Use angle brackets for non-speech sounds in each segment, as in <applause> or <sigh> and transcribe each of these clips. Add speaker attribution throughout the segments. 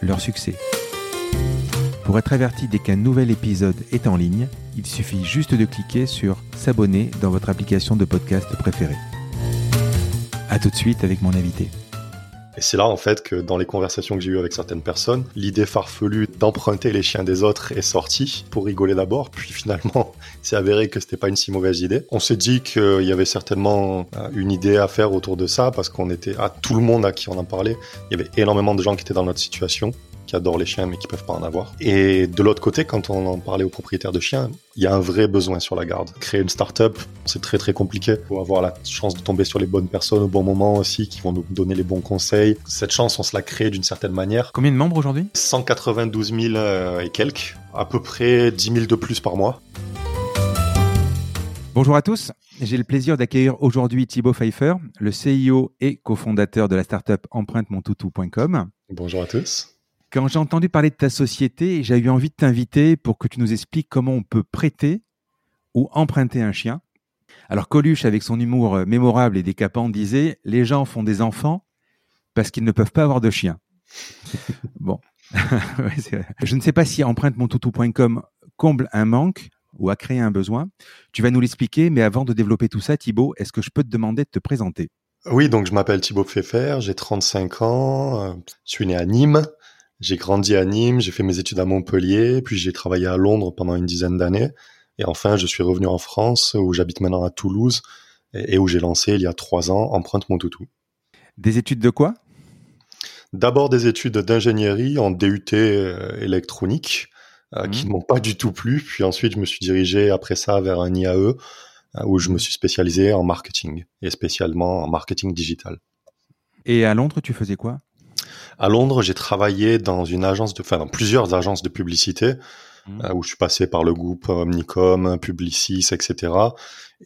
Speaker 1: leur succès. Pour être averti dès qu'un nouvel épisode est en ligne, il suffit juste de cliquer sur S'abonner dans votre application de podcast préférée. A tout de suite avec mon invité.
Speaker 2: Et c'est là en fait que dans les conversations que j'ai eues avec certaines personnes, l'idée farfelue d'emprunter les chiens des autres est sortie pour rigoler d'abord, puis finalement <laughs> c'est avéré que c'était pas une si mauvaise idée. On s'est dit qu'il y avait certainement euh, une idée à faire autour de ça parce qu'on était à tout le monde à qui on en parlait. Il y avait énormément de gens qui étaient dans notre situation qui adorent les chiens mais qui peuvent pas en avoir. Et de l'autre côté, quand on en parlait aux propriétaires de chiens, il y a un vrai besoin sur la garde. Créer une start-up, c'est très très compliqué. Il faut avoir la chance de tomber sur les bonnes personnes au bon moment aussi, qui vont nous donner les bons conseils. Cette chance, on se la crée d'une certaine manière.
Speaker 1: Combien de membres aujourd'hui?
Speaker 2: 192 000 euh, et quelques, à peu près 10 000 de plus par mois.
Speaker 1: Bonjour à tous, j'ai le plaisir d'accueillir aujourd'hui Thibaut Pfeiffer, le CIO et cofondateur de la startup empruntemontoutou.com.
Speaker 2: Bonjour à tous.
Speaker 1: Quand j'ai entendu parler de ta société, j'ai eu envie de t'inviter pour que tu nous expliques comment on peut prêter ou emprunter un chien. Alors Coluche, avec son humour euh, mémorable et décapant, disait Les gens font des enfants parce qu'ils ne peuvent pas avoir de chien. <laughs> bon. <laughs> Je ne sais pas si empruntemontoutou.com comble un manque ou a créé un besoin. Tu vas nous l'expliquer, mais avant de développer tout ça, Thibaut, est-ce que je peux te demander de te présenter?
Speaker 2: Oui, donc je m'appelle Thibaut Pfeffer, j'ai 35 ans, euh, je suis né à Nîmes, j'ai grandi à Nîmes, j'ai fait mes études à Montpellier, puis j'ai travaillé à Londres pendant une dizaine d'années. Et enfin, je suis revenu en France, où j'habite maintenant à Toulouse, et, où j'ai lancé il y a trois ans Empreinte Mon Toutou.
Speaker 1: Des études de quoi?
Speaker 2: D'abord des études d'ingénierie en DUT euh, électronique, euh, qui ne mmh. m'ont pas du tout plu. Puis ensuite, je me suis dirigé après ça vers un IAE, euh, où je me suis spécialisé en marketing, et spécialement en marketing digital.
Speaker 1: Et à Londres, tu faisais quoi?
Speaker 2: À Londres, j'ai travaillé dans une agence de, enfin, dans plusieurs agences de publicité, mmh. euh, où je suis passé par le groupe Omnicom, Publicis, etc.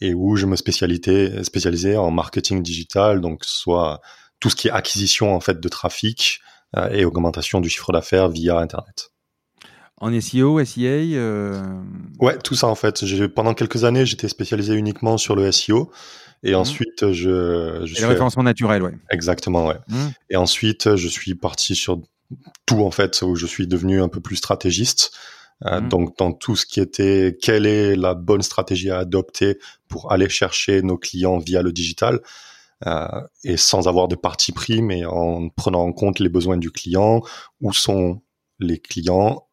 Speaker 2: Et où je me spécialisais, spécialisais en marketing digital, donc soit tout ce qui est acquisition, en fait, de trafic, euh, et augmentation du chiffre d'affaires via Internet.
Speaker 1: En SEO, SEA euh...
Speaker 2: Ouais, tout ça en fait. Pendant quelques années, j'étais spécialisé uniquement sur le SEO. Et mmh. ensuite, je, je
Speaker 1: suis. Le référencement naturel, ouais.
Speaker 2: Exactement, ouais. Mmh. Et ensuite, je suis parti sur tout, en fait, où je suis devenu un peu plus stratégiste. Euh, mmh. Donc, dans tout ce qui était quelle est la bonne stratégie à adopter pour aller chercher nos clients via le digital. Euh, et sans avoir de parti pris, mais en prenant en compte les besoins du client, où sont les clients.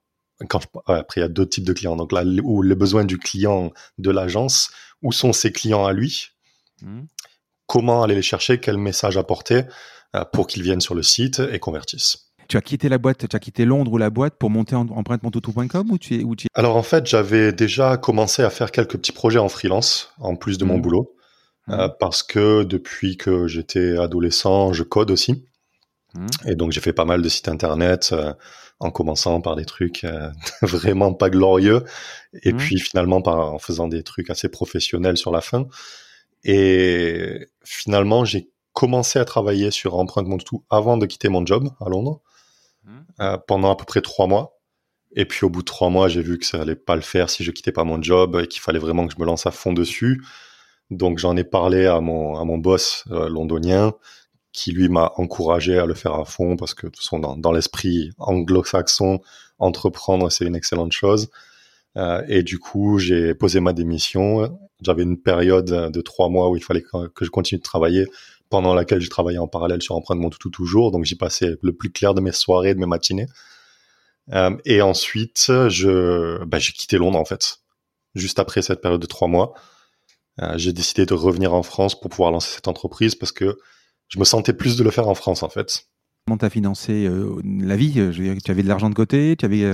Speaker 2: Quand après, il y a deux types de clients. Donc là, où les besoins du client de l'agence, où sont ses clients à lui, Hmm. Comment aller les chercher, quel message apporter euh, pour qu'ils viennent sur le site et convertissent?
Speaker 1: Tu as quitté la boîte, tu as quitté Londres ou la boîte pour monter en empruntemontoutou.com ou tu es, tu
Speaker 2: Alors en fait, j'avais déjà commencé à faire quelques petits projets en freelance en plus de mon hmm. boulot euh, hmm. parce que depuis que j'étais adolescent, je code aussi. Et donc j'ai fait pas mal de sites internet euh, en commençant par des trucs <laughs> vraiment pas glorieux et puis finalement par en faisant des trucs assez professionnels sur la fin. Et finalement, j'ai commencé à travailler sur Empreinte Mon Tout avant de quitter mon job à Londres mmh. euh, pendant à peu près trois mois. Et puis au bout de trois mois, j'ai vu que ça allait pas le faire si je quittais pas mon job et qu'il fallait vraiment que je me lance à fond dessus. Donc j'en ai parlé à mon à mon boss euh, londonien qui lui m'a encouragé à le faire à fond parce que de toute façon dans, dans l'esprit anglo-saxon, entreprendre c'est une excellente chose. Euh, et du coup, j'ai posé ma démission. J'avais une période de trois mois où il fallait que, je continue de travailler, pendant laquelle je travaillais en parallèle sur Empreinte Mon Toutou toujours. Donc, j'y passais le plus clair de mes soirées, de mes matinées. Euh, et ensuite, je, bah, j'ai quitté Londres en fait. Juste après cette période de trois mois, euh, j'ai décidé de revenir en France pour pouvoir lancer cette entreprise parce que je me sentais plus de le faire en France en fait.
Speaker 1: Comment t'as financé euh, la vie? Tu avais de l'argent de côté Tu avais euh,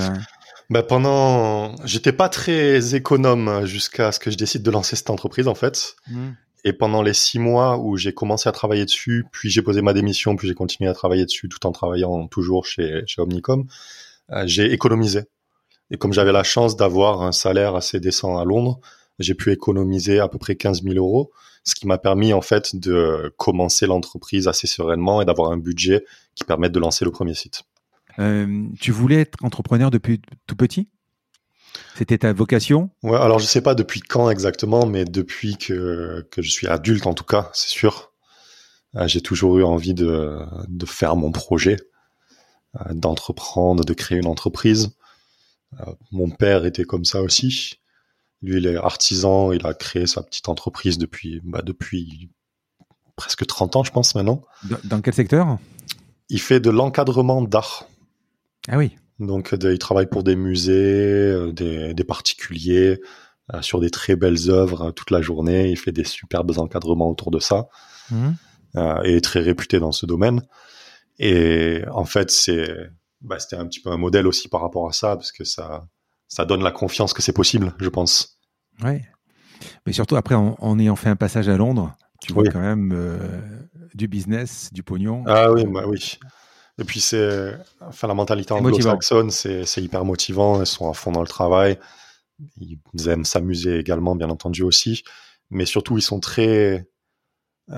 Speaker 2: bah pendant, j'étais pas très économe jusqu'à ce que je décide de lancer cette entreprise en fait. Mmh. Et pendant les six mois où j'ai commencé à travailler dessus, puis j'ai posé ma démission, puis j'ai continué à travailler dessus tout en travaillant toujours chez, chez Omnicom, j'ai économisé. Et comme j'avais la chance d'avoir un salaire assez décent à Londres, j'ai pu économiser à peu près 15 000 euros, ce qui m'a permis en fait de commencer l'entreprise assez sereinement et d'avoir un budget qui permette de lancer le premier site.
Speaker 1: Euh, tu voulais être entrepreneur depuis tout petit? C'était ta vocation?
Speaker 2: Ouais, alors je sais pas depuis quand exactement, mais depuis que, que je suis adulte en tout cas, c'est sûr. Euh, j'ai toujours eu envie de, de faire mon projet, euh, d'entreprendre, de créer une entreprise. Mon père était comme ça aussi. Lui, il est artisan, il a créé sa petite entreprise depuis, bah, depuis presque 30 ans, je pense, maintenant.
Speaker 1: Dans quel secteur?
Speaker 2: Il fait de l'encadrement d'art.
Speaker 1: Ah oui.
Speaker 2: Donc, il travaille pour des musées, euh, des, particuliers, euh, sur des très belles œuvres euh, toute la journée. Il fait des superbes encadrements autour de ça. Mmh. et est très réputé dans ce domaine. Et en fait, c'est, bah, c'était un petit peu un modèle aussi par rapport à ça, parce que ça, ça donne la confiance que c'est possible, je pense.
Speaker 1: Ouais. Mais surtout après, en, ayant fait un passage à Londres, tu vois quand même euh, du business, du pognon.
Speaker 2: Ah oui, bah oui. Et puis c'est, enfin la mentalité anglo-saxonne, c'est hyper motivant. Ils sont à fond dans le travail. Ils aiment s'amuser également, bien entendu aussi. Mais surtout, ils sont très,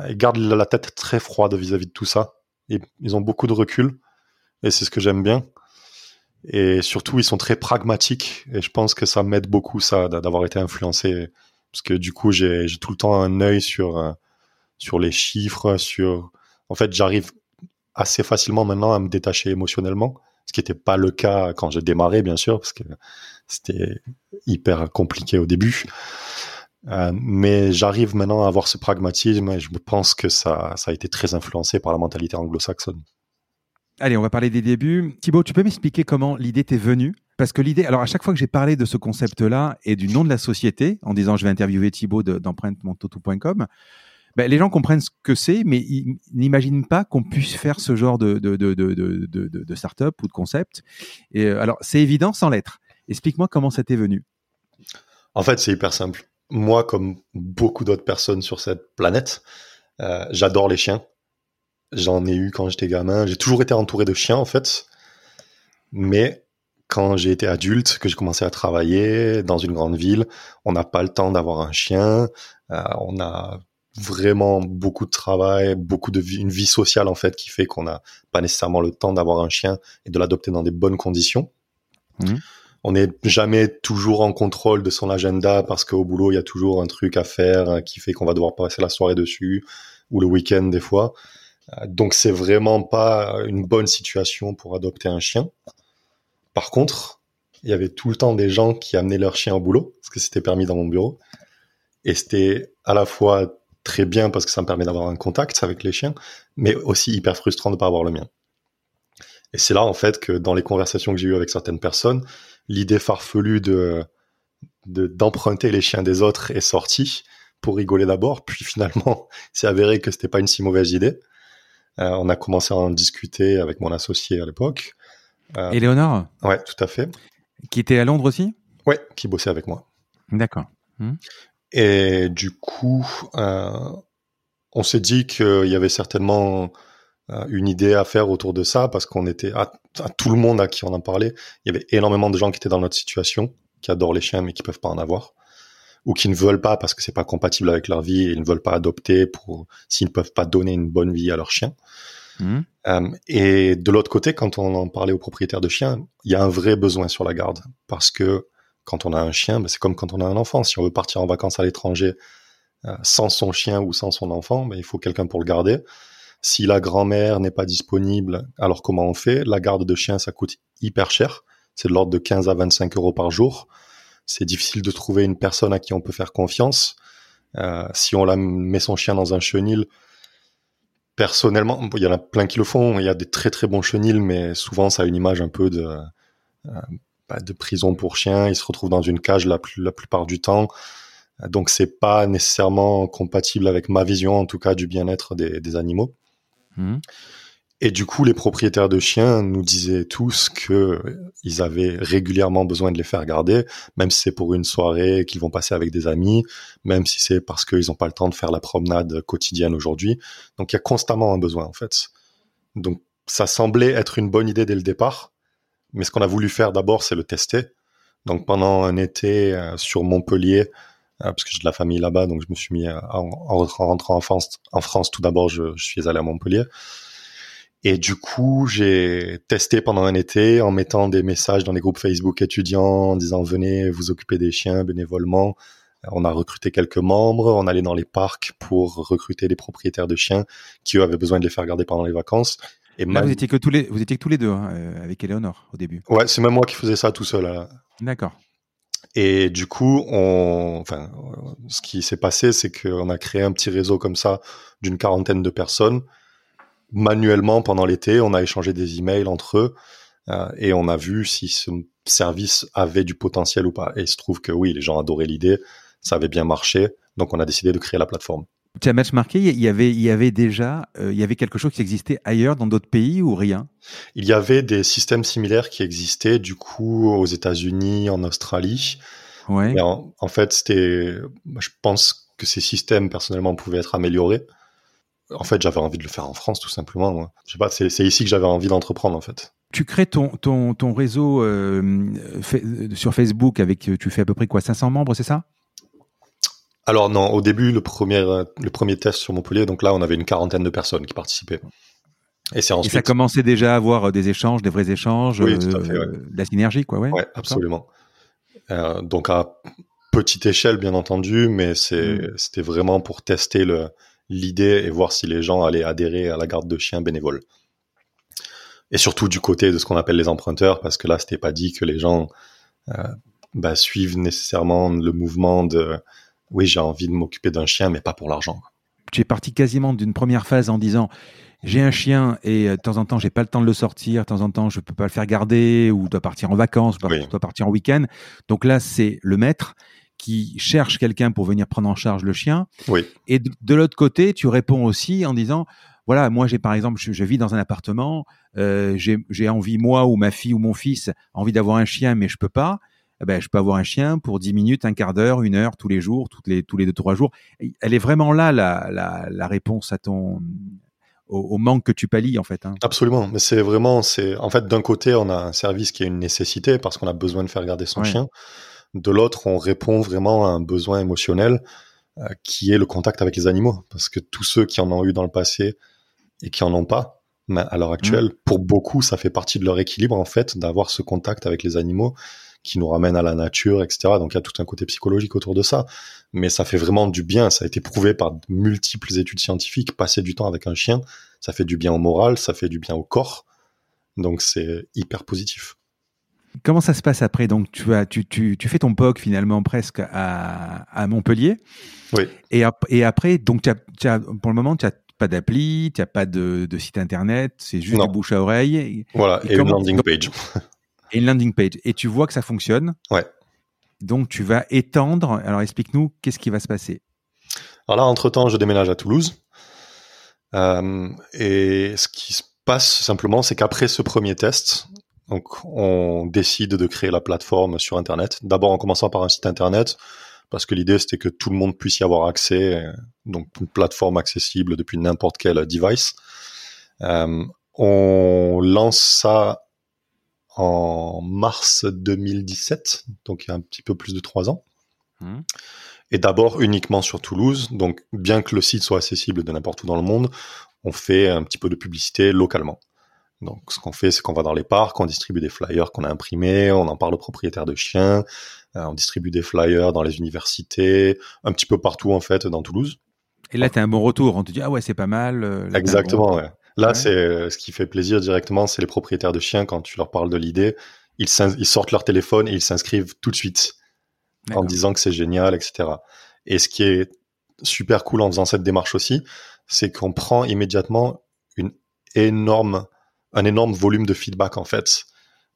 Speaker 2: ils gardent la tête très froide vis-à-vis -vis de tout ça. Et ils ont beaucoup de recul. Et c'est ce que j'aime bien. Et surtout, ils sont très pragmatiques. Et je pense que ça m'aide beaucoup, ça, d'avoir été influencé. Parce que du coup, j'ai tout le temps un œil sur, euh, sur les chiffres, sur... En fait, j'arrive assez facilement maintenant à me détacher émotionnellement. Ce qui n'était pas le cas quand j'ai démarré, bien sûr, parce que c'était hyper compliqué au début. Euh, mais j'arrive maintenant à avoir ce pragmatisme et je pense que ça, ça a été très influencé par la mentalité anglo-saxonne.
Speaker 1: Allez, on va parler des débuts. Thibaut, tu peux m'expliquer comment l'idée t'est venue? Parce que l'idée, alors à chaque fois que j'ai parlé de ce concept-là et du nom de la société, en disant je vais interviewer Thibaut d'empruntemontoto.com, ben, les gens comprennent ce que c'est, mais ils n'imaginent pas qu'on puisse faire ce genre de, de start-up ou de concept. Et euh, alors, c'est évident sans l'être. Explique-moi comment ça t'est venu.
Speaker 2: En fait, c'est hyper simple. Moi, comme beaucoup d'autres personnes sur cette planète, euh, j'adore les chiens. J'en ai eu quand j'étais gamin. J'ai toujours été entouré de chiens, en fait. Mais quand j'ai été adulte, que j'ai commencé à travailler dans une grande ville, on n'a pas le temps d'avoir un chien. Euh, on a vraiment beaucoup de travail, beaucoup de vie, une vie sociale en fait qui fait qu'on n'a pas nécessairement le temps d'avoir un chien et de l'adopter dans des bonnes conditions. Mmh. On n'est jamais toujours en contrôle de son agenda parce qu'au boulot il y a toujours un truc à faire qui fait qu'on va devoir passer la soirée dessus ou le week-end des fois. Donc c'est vraiment pas une bonne situation pour adopter un chien. Par contre, il y avait tout le temps des gens qui amenaient leur chien au boulot, parce que c'était permis dans mon bureau. Et c'était à la fois très bien parce que ça me permet d'avoir un contact avec les chiens, mais aussi hyper frustrant de ne pas avoir le mien. Et c'est là, en fait, que dans les conversations que j'ai eues avec certaines personnes, l'idée farfelue de d'emprunter les chiens des autres est sortie pour rigoler d'abord, puis finalement, <laughs> c'est avéré que c'était pas une si mauvaise idée. Euh, on a commencé à en discuter avec mon associé à l'époque.
Speaker 1: Euh, Éléonore?
Speaker 2: Ouais, tout à fait.
Speaker 1: Qui était à Londres aussi?
Speaker 2: Ouais, qui bossait avec moi.
Speaker 1: D'accord. Hmm.
Speaker 2: Et du coup, euh, on s'est dit qu'il y avait certainement une idée à faire autour de ça parce qu'on était à, tout le monde à qui on en parlait. Il y avait énormément de gens qui étaient dans notre situation, qui adorent les chiens mais qui peuvent pas en avoir ou qui ne veulent pas parce que c'est pas compatible avec leur vie et ils ne veulent pas adopter pour s'ils ne peuvent pas donner une bonne vie à leur chien. Mmh. Euh, et de l'autre côté, quand on en parlait aux propriétaires de chiens, il y a un vrai besoin sur la garde parce que quand on a un chien, ben c'est comme quand on a un enfant. Si on veut partir en vacances à l'étranger euh, sans son chien ou sans son enfant, ben il faut quelqu'un pour le garder. Si la grand-mère n'est pas disponible, alors comment on fait? La garde de chien, ça coûte hyper cher. C'est de l'ordre de 15 à 25 euros par jour c'est difficile de trouver une personne à qui on peut faire confiance. Euh, si on la met son chien dans un chenil, personnellement, il y en a plein qui le font. Il y a des très très bons chenils, mais souvent ça a une image un peu de euh, bah, de prison pour chien. Ils se retrouvent dans une cage la, la plupart du temps. Donc c'est pas nécessairement compatible avec ma vision, en tout cas, du bien-être des, animaux. Mmh. Et du coup, les propriétaires de chiens nous disaient tous que ils avaient régulièrement besoin de les faire garder, même si c'est pour une soirée qu'ils vont passer avec des amis, même si c'est parce qu'ils n'ont pas le temps de faire la promenade quotidienne aujourd'hui. Donc, il y a constamment un besoin, en fait. Donc, ça semblait être une bonne idée dès le départ, Mais ce qu'on a voulu faire d'abord, c'est le tester. Donc pendant un été euh, sur Montpellier, euh, parce que j'ai de la famille là-bas, donc je me suis mis à, en, rentrant en France. En France, tout d'abord, je, suis allé à Montpellier. Et du coup, j'ai testé pendant un été en mettant des messages dans les groupes Facebook étudiants en disant venez vous occuper des chiens bénévolement. On a recruté quelques membres, on allait dans les parcs pour recruter des propriétaires de chiens qui eux avaient besoin de les faire garder pendant les vacances.
Speaker 1: Et Là, vous étiez que tous les, vous étiez que tous les deux hein, euh, avec Eleonore au début.
Speaker 2: Ouais, c'est même moi qui faisais ça tout seul.
Speaker 1: D'accord.
Speaker 2: Et du coup, on, enfin, ce qui s'est passé, c'est qu'on a créé un petit réseau comme ça d'une quarantaine de personnes. Manuellement, pendant l'été, on a échangé des emails entre eux euh, et on a vu si ce service avait du potentiel ou pas. Et il se trouve que oui, les gens adoraient l'idée, ça avait bien marché, donc on a décidé de créer la plateforme.
Speaker 1: Tu as marqué, il y avait, il y avait déjà, euh, il y avait quelque chose qui existait ailleurs dans d'autres pays ou rien?
Speaker 2: Il y avait des systèmes similaires qui existaient du coup aux États-Unis, en Australie.
Speaker 1: Ouais.
Speaker 2: En, en, fait, c'était, je pense que ces systèmes personnellement pouvaient être améliorés. En fait, j'avais envie de le faire en France tout simplement. Moi. Je sais pas, c'est, c'est ici que j'avais envie d'entreprendre en fait.
Speaker 1: Tu crées ton, ton, ton réseau euh, sur Facebook avec, tu fais à peu près quoi, 500 membres, c'est ça?
Speaker 2: Alors non, au début, le premier, le premier test sur Montpellier, donc là, on avait une quarantaine de personnes qui participaient.
Speaker 1: Et c'est ensuite. Et ça commençait déjà à avoir euh, des échanges, des vrais échanges,
Speaker 2: oui, tout à fait, euh,
Speaker 1: de la synergie, quoi, ouais.
Speaker 2: Ouais, absolument. Euh, donc à petite échelle, bien entendu, mais mm. c'était vraiment pour tester l'idée et voir si les gens allaient adhérer à la garde de chiens bénévole. Et surtout du côté de ce qu'on appelle les emprunteurs, parce que là, c'était pas dit que les gens euh, bah, suivent nécessairement le mouvement de oui, j'ai envie de m'occuper d'un chien, mais pas pour l'argent.
Speaker 1: Tu es parti quasiment d'une première phase en disant j'ai un chien et euh, de temps en temps j'ai pas le temps de le sortir, de temps en temps je peux pas le faire garder ou dois partir en vacances, ou dois partir en week-end. Donc là c'est le maître qui cherche quelqu'un pour venir prendre en charge le chien.
Speaker 2: Oui.
Speaker 1: Et de, l'autre côté tu réponds aussi en disant voilà moi j'ai par exemple je, vis dans un appartement, euh, j'ai envie moi ou ma fille ou mon fils envie d'avoir un chien mais je peux pas. Eh ben, je peux avoir un chien pour 10 minutes, un quart d'heure, une heure, tous les jours, toutes les, tous les deux, trois jours. Elle est vraiment là, la, la, la réponse à ton, au, manque que tu pallies, en fait. Hein.
Speaker 2: Absolument. Mais c'est vraiment, c'est, en fait, d'un côté, on a un service qui est une nécessité parce qu'on a besoin de faire garder son chien. De l'autre, on répond vraiment à un besoin émotionnel euh, qui est le contact avec les animaux. Parce que tous ceux qui en ont eu dans le passé et qui en ont pas, mais à l'heure actuelle, mmh. pour beaucoup, ça fait partie de leur équilibre, en fait, d'avoir ce contact avec les animaux qui nous ramène à la nature, etc. Donc il y a tout un côté psychologique autour de ça. Mais ça fait vraiment du bien. Ça a été prouvé par multiples études scientifiques. Passer du temps avec un chien, ça fait du bien au moral, ça fait du bien au corps. Donc c'est hyper positif.
Speaker 1: Comment ça se passe après? Donc tu as tu, tu, tu fais ton POC finalement presque à, à Montpellier.
Speaker 2: Oui.
Speaker 1: Et, et après donc as, pour le moment tu as pas d'appli, tu n'as pas de, de, site internet, c'est juste bouche à oreille.
Speaker 2: Voilà, et, une landing page. <laughs>
Speaker 1: et une landing page. Et tu vois que ça fonctionne.
Speaker 2: Ouais.
Speaker 1: Donc tu vas étendre. Alors explique-nous qu'est-ce qui va se passer?
Speaker 2: Alors là, entre-temps, je déménage à Toulouse. Euh, et ce qui se passe simplement, c'est qu'après ce premier test, donc on décide de créer la plateforme sur Internet. D'abord en commençant par un site Internet, parce que l'idée c'était que tout le monde puisse y avoir accès, donc une plateforme accessible depuis n'importe quel device. Euh, on lance ça en mars 2017, donc il y a un petit peu plus de trois ans. Mmh. Et d'abord uniquement sur Toulouse, donc bien que le site soit accessible de n'importe où dans le monde, on fait un petit peu de publicité localement. Donc ce qu'on fait, c'est qu'on va dans les parcs, on distribue des flyers qu'on a imprimés, on en parle aux propriétaires de chiens, euh, on distribue des flyers dans les universités, un petit peu partout en fait dans Toulouse.
Speaker 1: Et là, tu as un bon retour, on te dit ah ouais c'est pas mal.
Speaker 2: Euh, Exactement, ouais. Là, c'est euh, ce qui fait plaisir directement, c'est les propriétaires de chiens quand tu leur parles de l'idée, ils, ils, sortent leur téléphone et ils s'inscrivent tout de suite en disant que c'est génial, etc. Et ce qui est super cool en faisant cette démarche aussi, c'est qu'on prend immédiatement une énorme, un énorme volume de feedback en fait.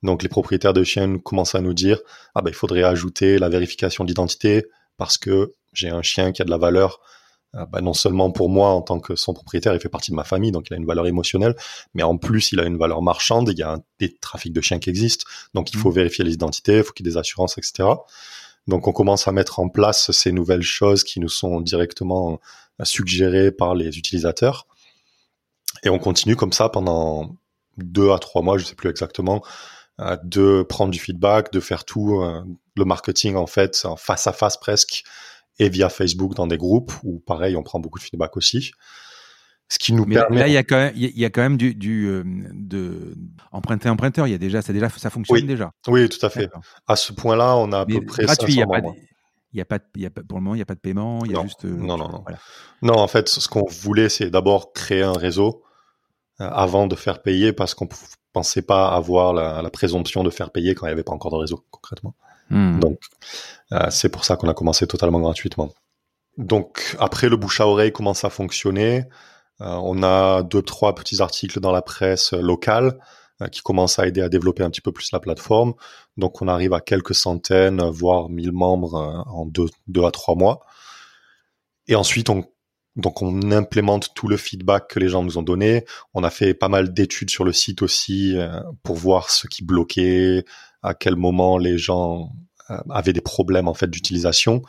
Speaker 2: Donc les propriétaires de chiens commencent à nous dire ah ben il faudrait ajouter la vérification d'identité parce que j'ai un chien qui a de la valeur bah, non seulement pour moi en tant que son propriétaire, il fait partie de ma famille, donc il a une valeur émotionnelle, mais en plus il a une valeur marchande, il y a des trafics de chiens qui existent, donc il faut mmh. vérifier les identités, il faut qu'il y ait des assurances, etc. Donc on commence à mettre en place ces nouvelles choses qui nous sont directement euh, suggérées par les utilisateurs. Et on continue comme ça pendant deux à trois mois, je sais plus exactement, de prendre du feedback, de faire tout le marketing en fait face à face presque et via Facebook dans des groupes où pareil on prend beaucoup de feedback aussi.
Speaker 1: Ce qui nous permet. Là, il y a quand même, il y a quand même du, du euh, de emprunter emprunteur. Il y a déjà, ça déjà, ça fonctionne déjà.
Speaker 2: Oui, tout à fait. À ce point-là, on a à peu près gratuit. Il y a pas,
Speaker 1: il y a pas, il y a pas, pour le moment, il n'y a pas de paiement. Il y a juste. Euh,
Speaker 2: non, non, non. Non, en fait, ce qu'on voulait, c'est d'abord créer un réseau euh, avant de faire payer parce qu'on pensait pas avoir la, la, présomption de faire payer quand il n'y avait pas encore de réseau concrètement. Hmm. Donc, c'est pour ça qu'on a commencé totalement gratuitement. Donc, après, le bouche à oreille commence à fonctionner. Euh, on a deux, trois petits articles dans la presse locale euh, qui commencent à aider à développer un petit peu plus la plateforme. Donc on arrive à quelques centaines, voire mille membres euh, en deux, deux à trois mois. Et ensuite, on, donc on implémente tout le feedback que les gens nous ont donné. On a fait pas mal d'études sur le site aussi pour voir ce qui bloquait, à quel moment les gens avaient des problèmes en fait d'utilisation.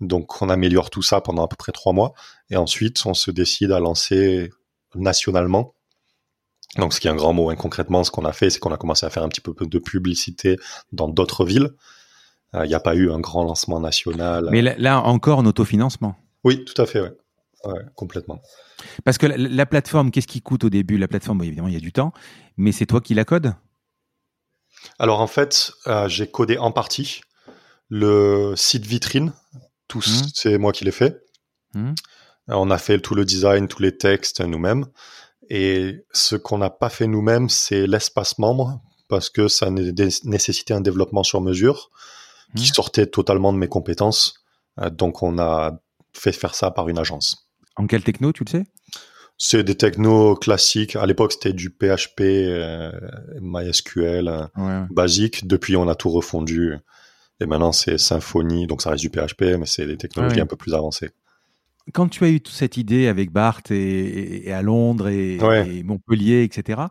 Speaker 2: Donc on améliore tout ça pendant à peu près trois mois et ensuite on se décide à lancer nationalement. Donc ce qui est un grand mot. Hein. Concrètement, ce qu'on a fait, c'est qu'on a commencé à faire un petit peu de publicité dans d'autres villes. Euh, il n'y a pas eu un grand lancement national.
Speaker 1: Mais là, encore en autofinancement.
Speaker 2: Oui, tout à fait. Ouais. complètement.
Speaker 1: Parce que la, plateforme, qu'est-ce qui coûte au début? La plateforme, évidemment, il y a du temps, mais c'est toi qui la codes
Speaker 2: Alors en fait, euh, j'ai codé en partie le site vitrine tous, mmh. c'est moi qui l'ai fait. Mmh. On a fait tout le design, tous les textes nous-mêmes. Et ce qu'on n'a pas fait nous-mêmes, c'est l'espace membre, parce que ça nécessitait un développement sur mesure qui mmh. sortait totalement de mes compétences. Euh, donc on a fait faire ça par une agence.
Speaker 1: En quelle techno, tu le sais?
Speaker 2: C'est des technos classiques. À l'époque, c'était du PHP, euh, MySQL, euh, basique. Depuis, on a tout refondu. Et maintenant, c'est Symfony, donc ça reste du PHP, mais c'est des technologies un peu plus avancées.
Speaker 1: Quand tu as eu toute cette idée avec Bart et, à Londres et, Montpellier, etc.,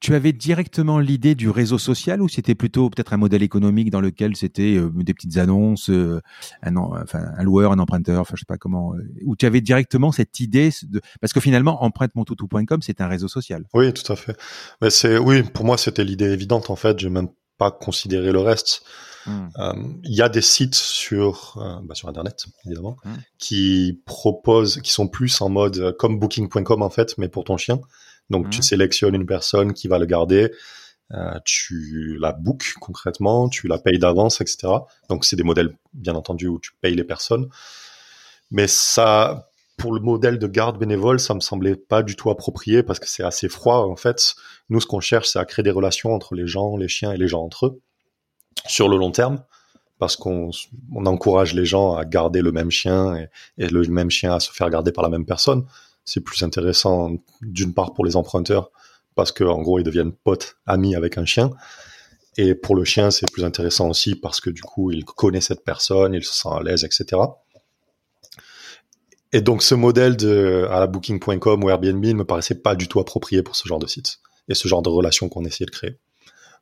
Speaker 1: tu avais directement l'idée du réseau social ou c'était plutôt peut-être un modèle économique dans lequel c'était euh, des petites annonces, euh, un, enfin, un loueur, un emprunteur, enfin je sais pas comment, euh, où tu avais directement cette idée de, parce que finalement empruntemontoutou.com c'est un réseau social.
Speaker 2: Oui, tout à fait. Mais c'est oui, pour moi c'était l'idée évidente en fait. J'ai même pas considéré le reste. Hmm. Euh, il y a des sites sur euh, bah, sur internet évidemment hmm. qui proposent, qui sont plus en mode euh, comme Booking.com en fait, mais pour ton chien. Donc tu hmm. sélectionnes une personne qui va le garder, tu la book concrètement, tu la payes d'avance, etc. Donc c'est des modèles bien entendu où tu payes les personnes, mais ça pour le modèle de garde bénévole, ça me semblait pas du tout approprié parce que c'est assez froid en fait. Nous, ce qu'on cherche, c'est à créer des relations entre les gens, les chiens et les gens entre eux sur le long terme parce qu'on encourage les gens à garder le même chien et, le même chien à se faire garder par la même personne. C'est plus intéressant d'une part pour les emprunteurs parce qu'en gros ils deviennent potes, amis avec un chien. Et pour le chien, c'est plus intéressant aussi parce que du coup, il connaît cette personne, il se sent à l'aise, etc. Et donc, ce modèle de, à la booking.com ou Airbnb ne me paraissait pas du tout approprié pour ce genre de site et ce genre de relation qu'on essayait de créer.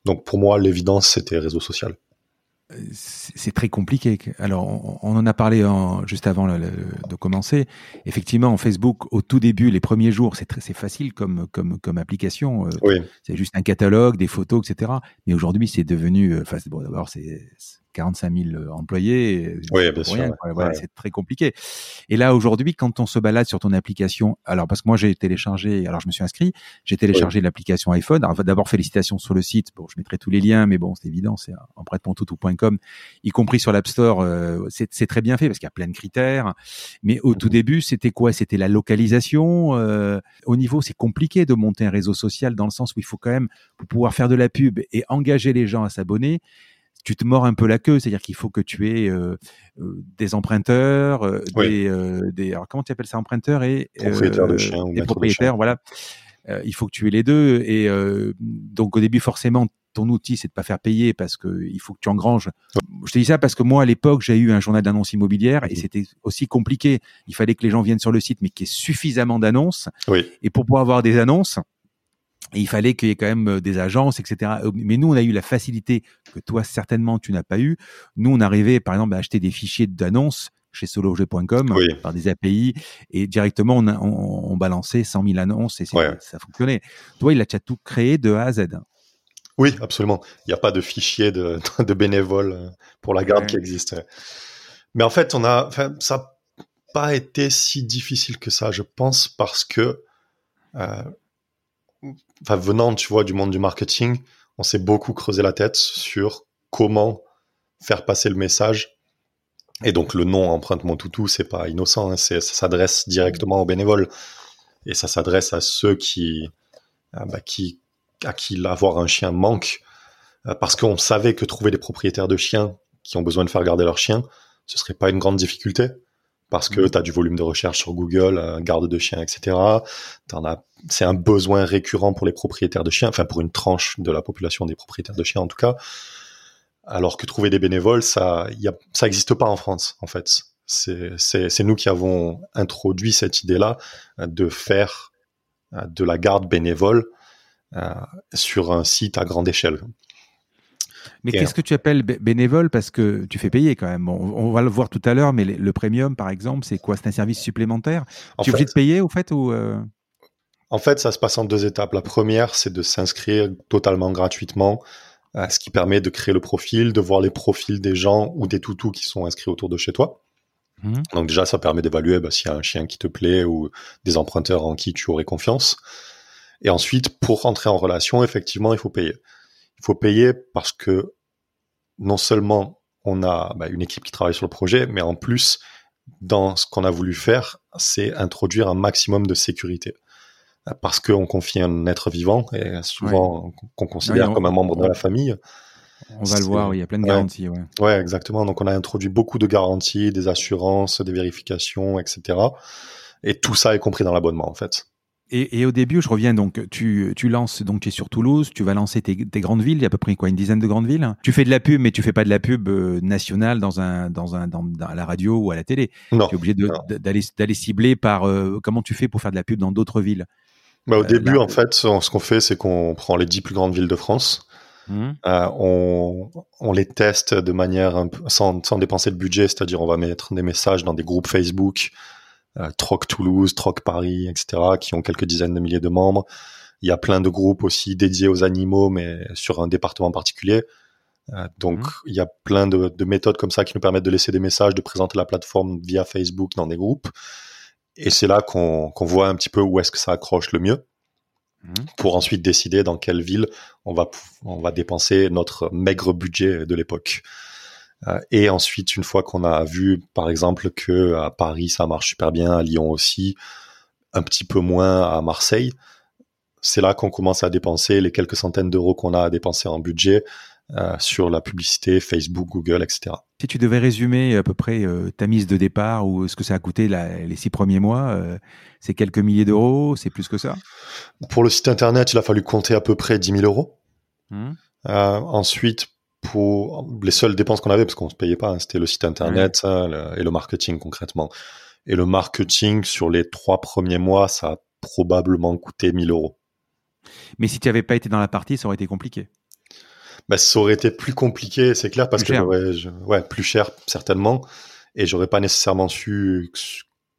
Speaker 2: Donc pour moi, l'évidence, c'était réseau social.
Speaker 1: C'est très compliqué. Alors, on, en a parlé juste avant de commencer. Effectivement, en Facebook, au tout début, les premiers jours, c'est facile comme, comme, comme application. Euh, c'est juste un catalogue, des photos, etc. Mais aujourd'hui, c'est devenu. Euh, enfin, bon, d'abord, c'est 45 000 euh, employés.
Speaker 2: Oui, bien sûr.
Speaker 1: C'est très compliqué. Et là, aujourd'hui, quand on se balade sur ton application, alors parce que moi j'ai téléchargé, alors je me suis inscrit, j'ai téléchargé l'application iPhone. Alors d'abord félicitations sur le site. Bon, je mettrai tous les liens, mais bon, c'est évident, c'est empruntemontoutou.com, y compris sur l'App Store. Euh, c'est très bien fait parce qu'il y a plein de critères. Mais au tout mhm. début, c'était quoi? C'était la localisation. Euh, au niveau, c'est compliqué de monter un réseau social dans le sens où il faut quand même pour pouvoir faire de la pub et engager les gens à s'abonner tu te mords un peu la queue, c'est-à-dire qu'il faut que tu aies euh, euh, des emprunteurs, euh, des, des, alors comment tu appelles ça, emprunteurs et
Speaker 2: propriétaires de chiens,
Speaker 1: des propriétaires, voilà. il faut que tu aies les deux et donc au début forcément ton outil c'est de pas faire payer parce que il faut que tu engranges. Je te dis ça parce que moi à l'époque j'ai eu un journal d'annonces immobilières et mmh c'était aussi compliqué. Il fallait que les gens viennent sur le site mais qu'il y ait suffisamment d'annonces.
Speaker 2: Oui.
Speaker 1: Et pour pouvoir avoir des annonces, il fallait qu'il y ait quand même euh, des agences, etc. Mais nous, on a eu la facilité que toi, certainement, tu n'as pas eu. Nous, on arrivait, par exemple, à acheter des fichiers d'annonces chez solojeu.com par des API et directement, on, on, balançait 100 000 annonces et ça fonctionnait. Toi, il a déjà tout créé de A à Z.
Speaker 2: Oui, absolument. Il n'y a pas de fichier de, de bénévoles pour la garde qui existe. Mais en fait, on a, ça n'a pas été si difficile que ça, je pense, parce que, euh, venant, tu vois, du monde du marketing, on s'est beaucoup creusé la tête sur comment faire passer le message. Et donc, le nom empreinte mon toutou, c'est pas innocent, hein, ça s'adresse directement aux bénévoles. Et ça s'adresse à ceux qui, euh, bah, qui, à qui avoir un chien manque, euh, parce qu'on savait que trouver des propriétaires de chiens qui ont besoin de faire garder leur chien, ce serait pas une grande difficulté parce que mmh. tu as du volume de recherche sur Google, euh, garde de chiens, etc. c'est un besoin récurrent pour les propriétaires de chiens, enfin pour une tranche de la population des propriétaires de chiens en tout cas. Alors que trouver des bénévoles, ça, y a, ça n'existe pas en France en fait. C'est nous qui avons introduit cette idée-là de faire de la garde bénévole euh, sur un site à grande échelle.
Speaker 1: Mais qu'est-ce que tu appelles bénévole? Parce que tu fais payer quand même. On, va le voir tout à l'heure, mais le premium, par exemple, c'est quoi? C'est un service supplémentaire? Tu es obligé de payer, au fait ou euh?
Speaker 2: En fait, ça se passe en deux étapes. La première, c'est de s'inscrire totalement gratuitement, euh, ce qui permet de créer le profil, de voir les profils des gens ou des toutous qui sont inscrits autour de chez toi. Mmh. Donc déjà, ça permet d'évaluer bah, s'il y a un chien qui te plaît ou des emprunteurs en qui tu aurais confiance. Et ensuite, pour rentrer en relation, effectivement, il faut payer. Il faut payer parce que non seulement on a bah, une équipe qui travaille sur le projet, mais en plus, dans ce qu'on a voulu faire, c'est introduire un maximum de sécurité. Parce qu'on confie un être vivant, et souvent qu'on considère comme un membre de la famille.
Speaker 1: On va le voir, il y a plein de garanties.
Speaker 2: Ouais. ouais, exactement. Donc on a introduit beaucoup de garanties, des assurances, des vérifications, etc. Et tout ça est compris dans l'abonnement, en fait.
Speaker 1: Et, au début, je reviens donc, tu, tu lances, donc tu es sur Toulouse, tu vas lancer tes, grandes villes, il y a à peu près quoi, une dizaine de grandes villes. Tu fais de la pub, mais tu fais pas de la pub euh, nationale dans un, dans un, dans, à la radio ou à la télé. Non. Tu es obligé d'aller, cibler par, euh, comment tu fais pour faire de la pub dans d'autres villes?
Speaker 2: Bah, au euh, début, en fait, ce qu'on fait, c'est qu'on prend les dix plus grandes villes de France. Mmh. on, on, les teste de manière sans, sans dépenser de budget, c'est-à-dire on va mettre des messages dans des groupes Facebook, Troc Toulouse, Troc Paris, etc., qui ont quelques dizaines de milliers de membres. Il y a plein de groupes aussi dédiés aux animaux, mais sur un département particulier. Euh, donc, mhm. il y a plein de, méthodes comme ça qui nous permettent de laisser des messages, de présenter la plateforme via Facebook dans des groupes. Et c'est là qu'on voit un petit peu où est-ce que ça accroche le mieux mhm. pour ensuite décider dans quelle ville on va, on va dépenser notre maigre budget de l'époque. Euh, et ensuite, une fois qu'on a vu, par exemple, que à Paris ça marche super bien, à Lyon aussi, un petit peu moins à Marseille, c'est là qu'on commence à dépenser les quelques centaines d'euros qu'on a à dépenser en budget euh, sur la publicité, Facebook, Google, etc.
Speaker 1: Si tu devais résumer à peu près euh, ta mise de départ ou ce que ça a coûté les six premiers mois, c'est quelques milliers d'euros, c'est plus que ça?
Speaker 2: Pour le site internet, il a fallu compter à peu près 10 000 euros. Mmh. ensuite, pour les seules dépenses qu'on avait, parce qu'on se payait pas, hein, c'était le site internet et le marketing concrètement. Et le marketing sur les trois premiers mois, ça a probablement coûté 1000 euros.
Speaker 1: Mais si tu n'avais pas été dans la partie, ça aurait été compliqué.
Speaker 2: Bah, ça aurait été plus compliqué, c'est clair, parce que ouais, plus cher certainement, et j'aurais pas nécessairement su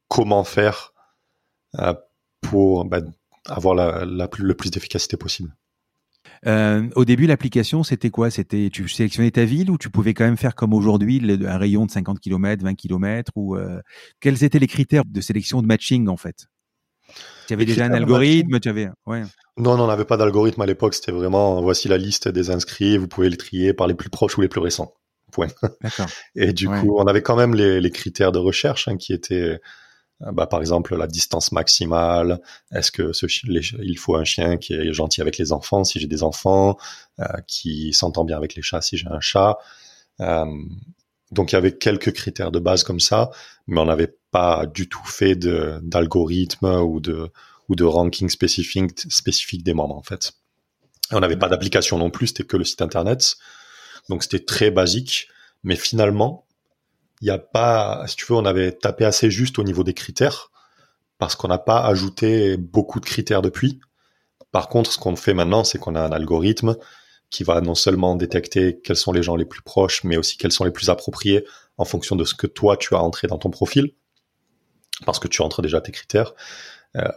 Speaker 2: comment faire euh, pour bah, avoir la, le plus d'efficacité possible.
Speaker 1: Euh, au début, l'application, c'était quoi? C'était tu sélectionnais ta ville ou tu pouvais quand même faire comme aujourd'hui un rayon de 50 km, 20 km ou euh, quels étaient les critères de sélection de matching en fait? Tu avais déjà un algorithme, tu avais ouais.
Speaker 2: Non, non, on n'avait pas d'algorithme à l'époque. C'était vraiment voici la liste des inscrits. Vous pouvez les trier par les plus proches ou les plus récents. Point. D'accord. Et du coup, on avait quand même les, les critères de recherche hein, qui étaient bah, par exemple la distance maximale. Est-ce que ce, il faut un chien qui est gentil avec les enfants si j'ai des enfants, euh, qui s'entend bien avec les chats si j'ai un chat. Euh, donc il y avait quelques critères de base comme ça, mais on n'avait pas du tout fait d'algorithme ou de ou de ranking spécifique spécifique des membres en fait. on n'avait pas d'application non plus, c'était que le site internet. Donc c'était très basique, mais finalement il n'y a pas, si tu veux, on avait tapé assez juste au niveau des critères parce qu'on n'a pas ajouté beaucoup de critères depuis. Par contre, ce qu'on fait maintenant, c'est qu'on a un algorithme qui va non seulement détecter quels sont les gens les plus proches, mais aussi quels sont les plus appropriés en fonction de ce que toi tu as entré dans ton profil, parce que tu entres déjà tes critères.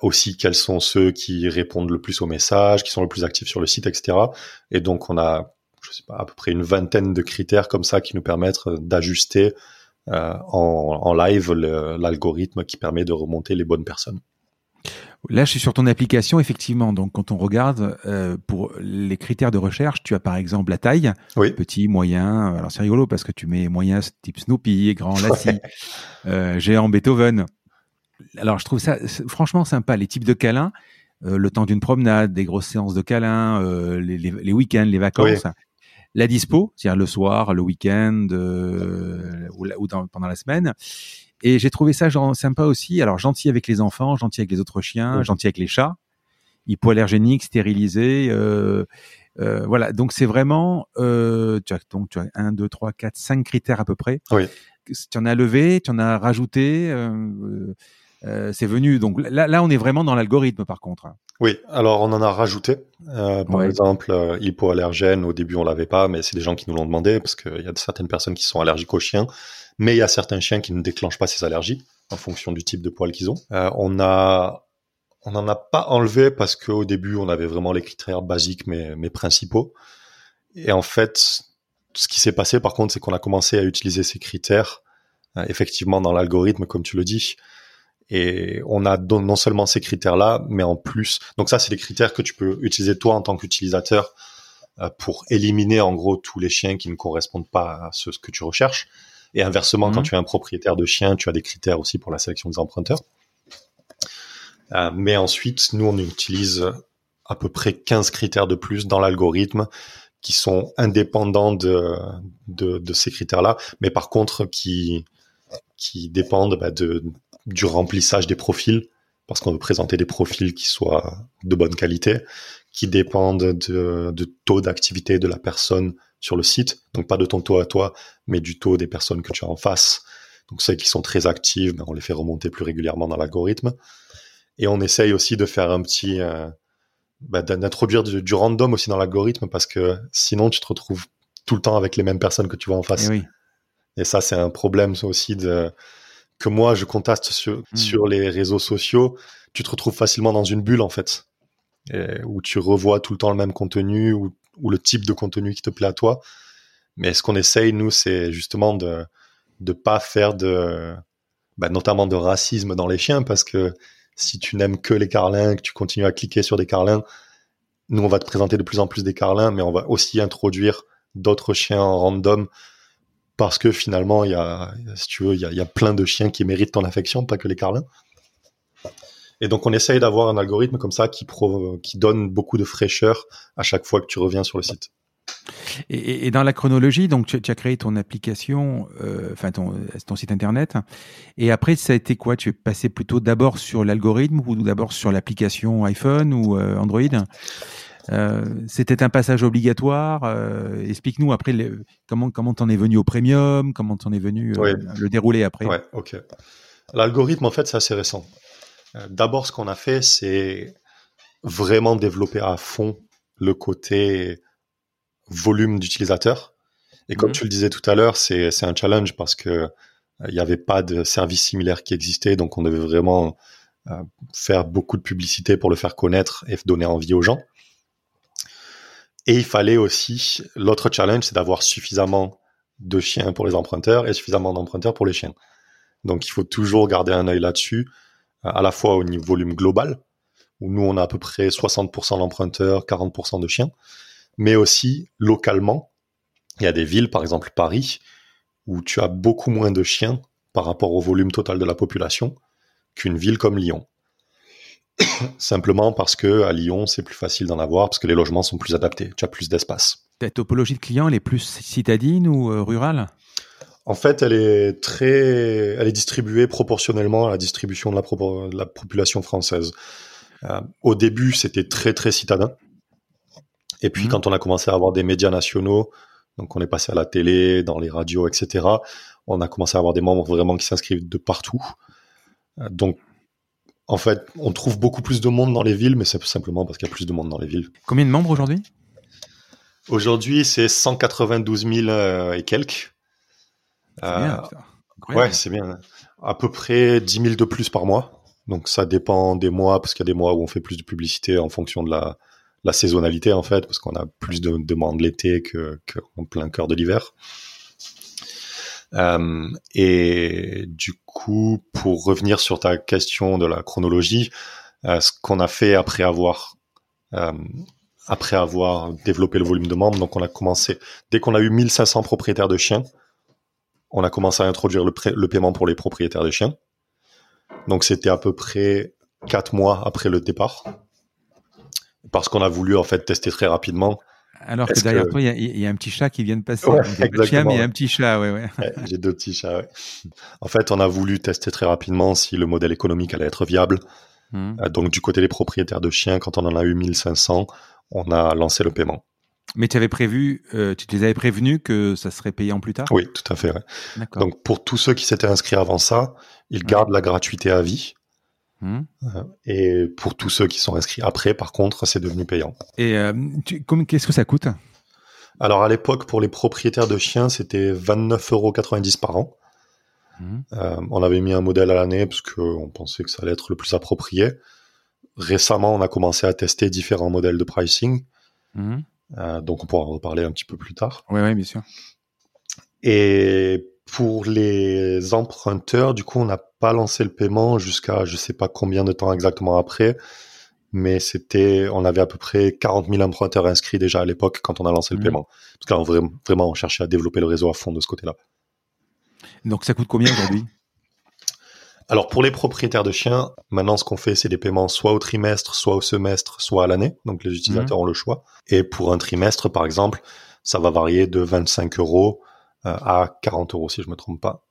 Speaker 2: aussi quels sont ceux qui répondent le plus aux messages, qui sont le plus actifs sur le site, etc. Et donc on a, je sais pas, à peu près une vingtaine de critères comme ça qui nous permettent d'ajuster en, en, live l'algorithme qui permet de remonter les bonnes personnes.
Speaker 1: Là, je suis sur ton application, effectivement. Donc, quand on regarde euh, pour les critères de recherche, tu as par exemple la taille, petit, moyen. Alors, c'est rigolo parce que tu mets moyen type Snoopy, grand <laughs> Lassie, euh, géant Beethoven. Alors, je trouve ça franchement sympa. Les types de câlins, euh, le temps d'une promenade, des grosses séances de câlins, euh, les, les, les week-ends, les vacances. La dispo, c'est-à-dire le soir, le week-end euh, ou, ou dans, pendant la semaine et j'ai trouvé ça genre, sympa aussi. Alors gentil avec les enfants, gentil avec les autres chiens, gentil avec les chats, hypoallergénique, stérilisé. Euh, euh, voilà, donc c'est vraiment, euh, tu as donc tu as un, deux, trois, quatre, cinq critères à peu près.
Speaker 2: Oui.
Speaker 1: Tu en as levé, tu en as rajouté. Euh, c'est venu. Donc là, là, on est vraiment dans l'algorithme par contre.
Speaker 2: Oui, alors on en a rajouté. Euh, par exemple, euh, hypoallergène, au début on l'avait pas, mais c'est des gens qui nous l'ont demandé parce qu'il y a certaines personnes qui sont allergiques aux chiens mais il y a certains chiens qui ne déclenchent pas ces allergies en fonction du type de poil qu'ils ont. On a on n'en a pas enlevé parce qu'au début on avait vraiment les critères basiques mais, mais principaux. Et en fait, ce qui s'est passé par contre, c'est qu'on a commencé à utiliser ces critères effectivement dans l'algorithme, comme tu le dis. Et on a non seulement ces critères-là, mais en plus, donc ça c'est des critères que tu peux utiliser toi en tant qu'utilisateur euh, pour éliminer en gros tous les chiens qui ne correspondent pas à ce que tu recherches. Et inversement, quand mhm. tu es un propriétaire de chien, tu as des critères aussi pour la sélection des emprunteurs. Euh, mais ensuite, nous, on utilise à peu près 15 critères de plus dans l'algorithme qui sont indépendants de, de, de ces critères-là, mais par contre qui, qui dépendent bah, de, du remplissage des profils, parce qu'on veut présenter des profils qui soient de bonne qualité, qui dépendent de, de taux d'activité de la personne sur le site. Donc pas de ton taux à toi, mais du taux des personnes que tu as en face. Donc celles qui sont très actives, ben, on les fait remonter plus régulièrement dans l'algorithme. Et on essaye aussi de faire un petit, euh, ben, d'introduire du, random aussi dans l'algorithme parce que sinon tu te retrouves tout le temps avec les mêmes personnes que tu vois en face.
Speaker 1: Et, eh oui.
Speaker 2: Et ça c'est un problème aussi de que moi je conteste sur, hmm. sur les réseaux sociaux. Tu te retrouves facilement dans une bulle en fait, où tu revois tout le temps le même contenu, ou le type de contenu qui te plaît à toi. Mais ce qu'on essaye, nous, c'est justement de ne pas faire de, bah, notamment de racisme dans les chiens, parce que si tu n'aimes que les carlins, que tu continues à cliquer sur des carlins, nous, on va te présenter de plus en plus des carlins, mais on va aussi introduire d'autres chiens en random, parce que finalement, il y a, si tu veux, il y plein de chiens qui méritent ton affection, pas que les carlins. Et donc, on essaye d'avoir un algorithme comme ça qui, donne beaucoup de fraîcheur à chaque fois que tu reviens sur le site.
Speaker 1: Et, dans la chronologie, donc tu, as créé ton application, euh, ton, site internet, et après ça a été quoi? Tu es passé plutôt d'abord sur l'algorithme ou d'abord sur l'application iPhone ou euh, Android? Euh, C'était un passage obligatoire. Euh, explique-nous après comment comment t'en es venu au premium, comment t'en es venu euh, le dérouler après.
Speaker 2: Ouais, ok. L'algorithme en fait c'est assez récent. D'abord, ce qu'on a fait, c'est vraiment développer à fond le côté volume d'utilisateurs. Et comme mhm. tu le disais tout à l'heure, c'est un challenge parce que il n'y avait pas de service similaire qui existait, donc on devait vraiment euh, faire beaucoup de publicité pour le faire connaître et donner envie aux gens. Et il fallait aussi, l'autre challenge, c'est d'avoir suffisamment de chiens pour les emprunteurs et suffisamment d'emprunteurs pour les chiens. Donc il faut toujours garder un œil là-dessus à la fois au niveau volume global, où nous on a à peu près 60% d'emprunteurs, 40% de chiens, mais aussi localement. Il y a des villes, par exemple Paris, où tu as beaucoup moins de chiens par rapport au volume total de la population qu'une ville comme Lyon. <coughs> Simplement parce que à Lyon, c'est plus facile d'en avoir parce que les logements sont plus adaptés, tu as plus d'espace.
Speaker 1: Ta topologie de clients, elle est plus citadine ou euh, rurale?
Speaker 2: En fait, elle est très, elle est distribuée proportionnellement à la distribution de la, population française. Euh, au début, c'était très très citadin. Et puis, mhm. quand on a commencé à avoir des médias nationaux, donc on est passé à la télé, dans les radios, etc. On a commencé à avoir des membres vraiment qui s'inscrivent de partout. Euh, donc, en fait, on trouve beaucoup plus de monde dans les villes, mais c'est simplement parce qu'il y a plus de monde dans les villes.
Speaker 1: Combien de membres aujourd'hui?
Speaker 2: Aujourd'hui, c'est 192 000 euh, et quelques.
Speaker 1: Euh,
Speaker 2: ouais, c'est bien. À peu près 10 000 de plus par mois. Donc ça dépend des mois, parce qu'il y a des mois où on fait plus de publicité en fonction de la, la saisonnalité en fait, parce qu'on a plus de demandes l'été qu'en plein cœur de l'hiver. Euh, et du coup, pour revenir sur ta question de la chronologie, euh, ce qu'on a fait après avoir euh, après avoir développé le volume de membres, donc on a commencé dès qu'on a eu 1500 propriétaires de chiens, on a commencé à introduire le, le paiement pour les propriétaires de chiens. Donc c'était à peu près quatre mois après le départ parce qu'on a voulu en fait tester très rapidement.
Speaker 1: Alors que derrière toi, il y, a un petit chat qui vient de passer. Ouais, il chien, mais il y a un petit chat, ouais, ouais.
Speaker 2: J'ai deux petits chats. En fait, on a voulu tester très rapidement si le modèle économique allait être viable. Hmm. Euh, donc, du côté des propriétaires de chiens, quand on en a eu 1500, on a lancé le paiement.
Speaker 1: Mais tu avais prévu, euh, tu les avais prévenus que ça serait payant plus tard?
Speaker 2: Oui, tout à fait. Ouais. Donc, pour tous ceux qui s'étaient inscrits avant ça, ils gardent la gratuité à vie. Hmm. Euh, et pour tous ceux qui sont inscrits après, par contre, c'est devenu payant.
Speaker 1: Et euh, qu'est-ce que ça coûte?
Speaker 2: Alors à l'époque, pour les propriétaires de chiens, c'était 29,90 euros par an. Hmm. Euh, on avait mis un modèle à l'année parce qu'on pensait que ça allait être le plus approprié. Récemment, on a commencé à tester différents modèles de pricing. Hmm. donc on pourra en reparler un petit peu plus tard.
Speaker 1: Oui, oui, bien sûr.
Speaker 2: Et pour les emprunteurs, du coup, on n'a pas lancé le paiement jusqu'à je sais pas combien de temps exactement après, mais c'était, on avait à peu près 40 000 emprunteurs inscrits déjà à l'époque quand on a lancé le mmh. paiement. Parce que vraiment, on cherchait à développer le réseau à fond de ce côté-là.
Speaker 1: Donc ça coûte combien aujourd'hui?
Speaker 2: Alors pour les propriétaires de chiens, maintenant ce qu'on fait, c'est des paiements soit au trimestre, soit au semestre, soit à l'année. Donc les utilisateurs mmh. ont le choix. Et pour un trimestre, par exemple, ça va varier de 25 euros euh, à 40 euros si je me trompe pas.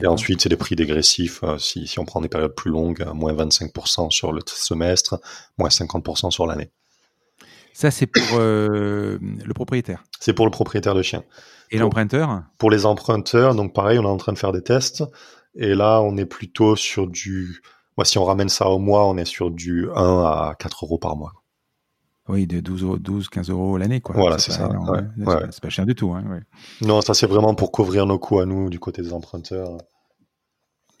Speaker 2: Et ensuite, c'est des prix dégressifs. Euh, si, si on prend des périodes plus longues, moins 25% sur le semestre, moins 50% sur l'année.
Speaker 1: Ça, c'est pour euh, le propriétaire.
Speaker 2: C'est pour le propriétaire de chien.
Speaker 1: Et l'emprunteur?
Speaker 2: Pour les emprunteurs, donc pareil, on est en train de faire des tests. Et là, on est plutôt sur du. Moi, si on ramène ça au mois, on est sur du 1 à 4 euros par mois.
Speaker 1: Oui, de 12, 12 15 euros l'année, quoi.
Speaker 2: Voilà, c'est ça.
Speaker 1: C'est pas cher du tout. Hein,
Speaker 2: non, ça c'est vraiment pour couvrir nos coûts à nous du côté des emprunteurs.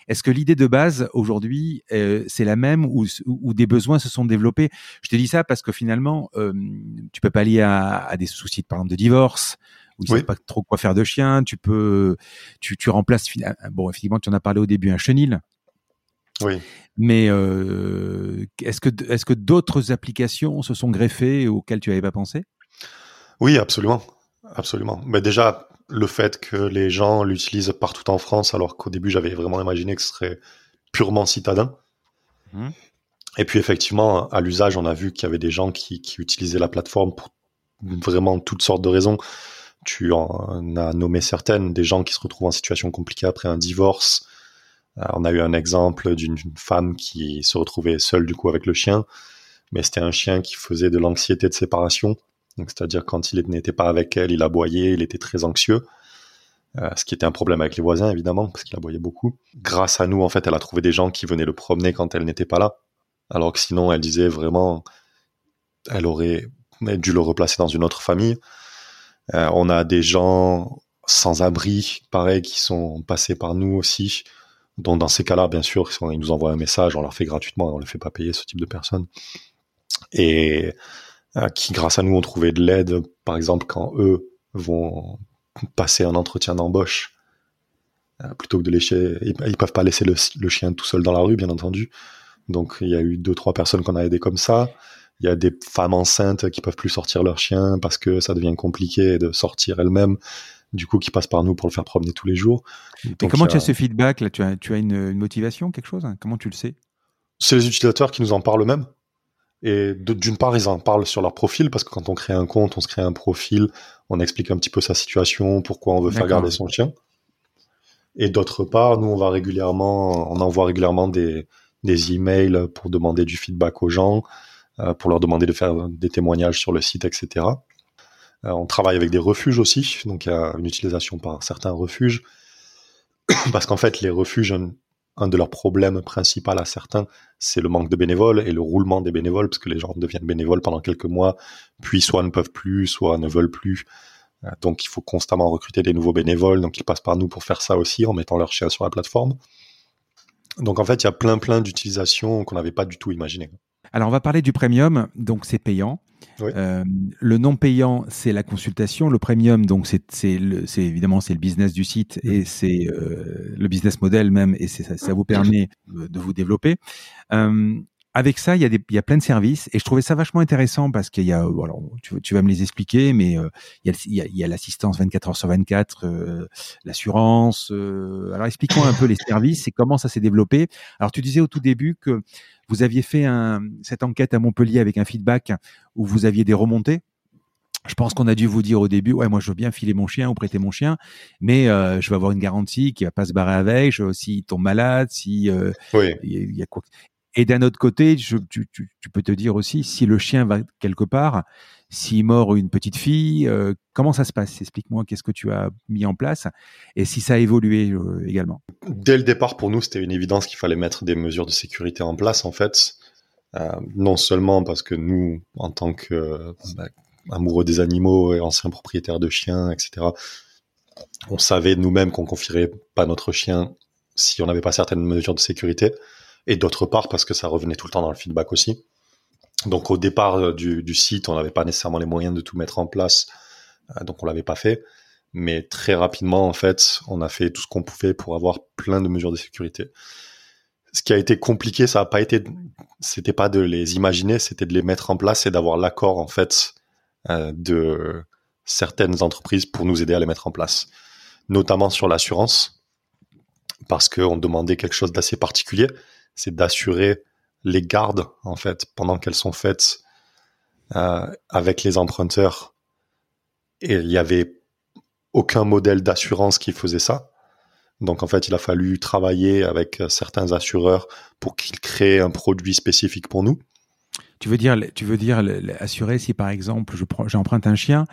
Speaker 1: Est-ce que l'idée de base aujourd'hui, euh, c'est la même ou, ou, des besoins se sont développés? Je te dis ça parce que finalement, euh, tu peux pas lier à, à, des soucis, par exemple, de divorce, où ils ne savent pas trop quoi faire de chien. Tu peux, tu, tu remplaces, bon, effectivement, tu en as parlé au début, un chenil.
Speaker 2: Oui.
Speaker 1: Mais euh, est-ce que, est-ce que d'autres applications se sont greffées auxquelles tu n'avais pas pensé?
Speaker 2: Oui, absolument. Absolument. Mais déjà, le fait que les gens l'utilisent partout en France, alors qu'au début, j'avais vraiment imaginé que ce serait purement citadin. Mmh. Et puis, effectivement, à l'usage, on a vu qu'il y avait des gens qui, qui utilisaient la plateforme pour vraiment toutes sortes de raisons. Tu en as nommé certaines, des gens qui se retrouvent en situation compliquée après un divorce, on a eu un exemple d'une femme qui se retrouvait seule du coup avec le chien, mais c'était un chien qui faisait de l'anxiété de séparation. Donc, c'est-à-dire quand il n'était pas avec elle, il aboyait, il était très anxieux. Euh, ce qui était un problème avec les voisins évidemment parce qu'il aboyait beaucoup. Grâce à nous, en fait, elle a trouvé des gens qui venaient le promener quand elle n'était pas là, alors que sinon, elle disait vraiment, elle aurait dû le replacer dans une autre famille. Euh, on a des gens sans abri, pareil, qui sont passés par nous aussi, donc dans ces cas-là, bien sûr, ils nous envoient un message, on leur fait gratuitement, on ne les fait pas payer ce type de personnes. Et euh, qui, grâce à nous, ont trouvé de l'aide, par exemple, quand eux vont passer un entretien d'embauche, euh, plutôt que de laisser, ils, ne peuvent pas laisser le, chien tout seul dans la rue, bien entendu. Donc il y a eu deux, trois personnes qu'on a aidées comme ça. Il y a des femmes enceintes qui peuvent plus sortir leur chien parce que ça devient compliqué de sortir elles-mêmes du coup, qui passe par nous pour le faire promener tous les jours.
Speaker 1: Et comment tu as ce feedback là? Tu as, tu as une, motivation, quelque chose? Comment tu le sais?
Speaker 2: C'est les utilisateurs qui nous en parlent eux-mêmes. Et d'une part, ils en parlent sur leur profil, parce que quand on crée un compte, on se crée un profil, on explique un petit peu sa situation, pourquoi on veut faire garder son chien. Et d'autre part, nous, on va régulièrement, on envoie régulièrement des, des emails pour demander du feedback aux gens, euh, pour leur demander de faire des témoignages sur le site, etc. Euh, on travaille avec des refuges aussi, donc il y a une utilisation par certains refuges, <clears throat> parce qu'en fait les refuges, un, de leurs problèmes principaux à certains, c'est le manque de bénévoles et le roulement des bénévoles, parce que les gens deviennent bénévoles pendant quelques mois, puis soit ne peuvent plus, soit ne veulent plus. Euh, donc il faut constamment recruter des nouveaux bénévoles, donc ils passent par nous pour faire ça aussi, en mettant leur chien sur la plateforme. Donc en fait, il y a plein plein d'utilisations qu'on n'avait pas du tout imaginées.
Speaker 1: Alors on va parler du premium, donc c'est payant. Euh, le non payant, c'est la consultation. Le premium, donc c'est évidemment c'est le business du site et c'est euh, le business model même et ça, ça vous permet de vous développer. Euh, avec ça, il y, a des, il y a plein de services et je trouvais ça vachement intéressant parce qu'il y a, alors, tu, tu, vas me les expliquer, mais euh, il y a, l'assistance 24 heures sur 24, euh, l'assurance. Euh, alors expliquons un peu les services et comment ça s'est développé. Alors tu disais au tout début que vous aviez fait un, cette enquête à Montpellier avec un feedback où vous aviez des remontées. Je pense qu'on a dû vous dire au début, ouais, moi je veux bien filer mon chien ou prêter mon chien, mais euh, je vais avoir une garantie qui va pas se barrer avec. S'il tombe malade, si
Speaker 2: oui.
Speaker 1: il y a quoi. Et d'un autre côté, tu, peux te dire aussi, si le chien va quelque part, s'il mord une petite fille, euh, comment ça se passe? Explique-moi qu'est-ce que tu as mis en place? Et si ça a évolué euh, également.
Speaker 2: Dès le départ, pour nous, c'était une évidence qu'il fallait mettre des mesures de sécurité en place, en fait. Euh, non seulement parce que nous, en tant que bah, amoureux des animaux et anciens propriétaires de chiens, etc., on savait nous-mêmes qu'on confierait pas notre chien si on n'avait pas certaines mesures de sécurité et d'autre part parce que ça revenait tout le temps dans le feedback aussi. Donc au départ euh, du, site, on n'avait pas nécessairement les moyens de tout mettre en place, euh, donc on l'avait pas fait. Mais très rapidement, en fait, on a fait tout ce qu'on pouvait pour avoir plein de mesures de sécurité. Ce qui a été compliqué, ça n'a pas été, c'était pas de les imaginer, c'était de les mettre en place et d'avoir l'accord en fait euh, de certaines entreprises pour nous aider à les mettre en place, notamment sur l'assurance, parce qu'on demandait quelque chose d'assez particulier c'est d'assurer les gardes en fait pendant qu'elles sont faites euh, avec les emprunteurs. Et il n'y avait aucun modèle d'assurance qui faisait ça. Donc en fait, il a fallu travailler avec certains assureurs pour qu'ils créent un produit spécifique pour nous.
Speaker 1: Tu veux dire, tu veux dire assurer si par exemple je j'emprunte un chien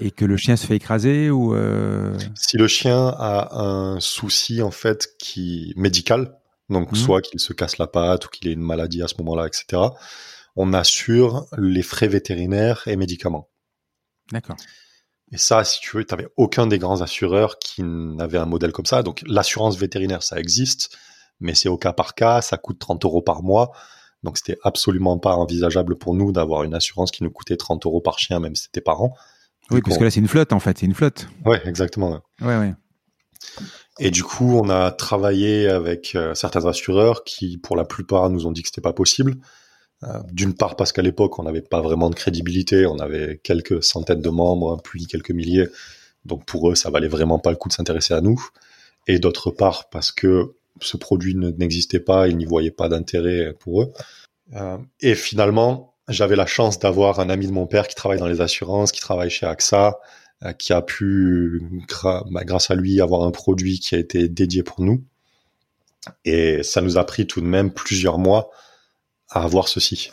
Speaker 1: et que le chien se fait écraser ou euh
Speaker 2: si le chien a un souci en fait qui médical, donc, mmh. soit qu'il se casse la patte ou qu'il ait une maladie à ce moment-là, etc. On assure les frais vétérinaires et médicaments.
Speaker 1: D'accord.
Speaker 2: Et ça, si tu veux, tu n'avais aucun des grands assureurs qui n'avait un modèle comme ça. Donc, l'assurance vétérinaire, ça existe, mais c'est au cas par cas, ça coûte 30 euros par mois. Donc, c'était absolument pas envisageable pour nous d'avoir une assurance qui nous coûtait 30 euros par chien, même si c'était par an.
Speaker 1: Oui, parce que là, c'est une flotte, en fait, c'est une flotte.
Speaker 2: Ouais, exactement.
Speaker 1: Ouais, ouais.
Speaker 2: Et du coup, on a travaillé avec euh, certains assureurs qui, pour la plupart, nous ont dit que c'était pas possible. Euh, d'une part parce qu'à l'époque, on n'avait pas vraiment de crédibilité, on avait quelques centaines de membres, puis quelques milliers, donc pour eux, ça valait vraiment pas le coup de s'intéresser à nous. Et d'autre part parce que ce produit n'existait pas, ils n'y voyaient pas d'intérêt pour eux. Euh, et finalement, j'avais la chance d'avoir un ami de mon père qui travaille dans les assurances, qui travaille chez AXA, qui a pu, bah, grâce à lui, avoir un produit qui a été dédié pour nous. Et ça nous a pris tout de même plusieurs mois à avoir ceci.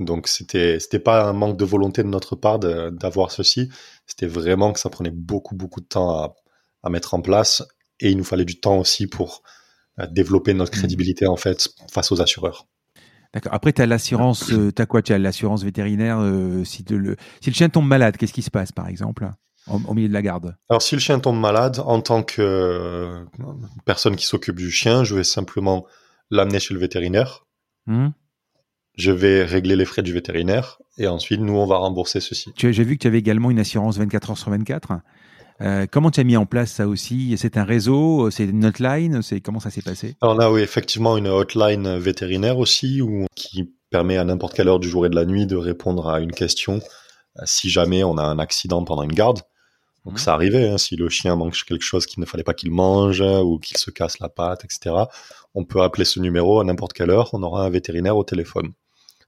Speaker 2: Donc c'était c'était pas un manque de volonté de notre part d'avoir ceci, c'était vraiment que ça prenait beaucoup beaucoup de temps à, à, mettre en place et il nous fallait du temps aussi pour euh, développer notre mmh. crédibilité en fait face aux assureurs.
Speaker 1: D'accord. Après, tu as l'assurance, euh, tu as quoi? Tu as l'assurance vétérinaire. Euh, si, le, si le chien tombe malade, qu'est-ce qui se passe, par exemple, au, milieu de la garde?
Speaker 2: Alors, si le chien tombe malade, en tant que euh, personne qui s'occupe du chien, je vais simplement l'amener chez le vétérinaire. Mmh. Je vais régler les frais du vétérinaire et ensuite, nous, on va rembourser ceci.
Speaker 1: J'ai vu que tu avais également une assurance 24 heures sur 24. Euh, comment tu as mis en place ça aussi? C'est un réseau C'est une hotline C'est comment ça s'est passé?
Speaker 2: Alors là, oui, effectivement, une hotline vétérinaire aussi, où, qui permet à n'importe quelle heure du jour et de la nuit de répondre à une question euh, si jamais on a un accident pendant une garde. Donc mmh. ça arrivait, hein, si le chien mange quelque chose qu'il ne fallait pas qu'il mange ou qu'il se casse la patte, etc. On peut appeler ce numéro à n'importe quelle heure, on aura un vétérinaire au téléphone.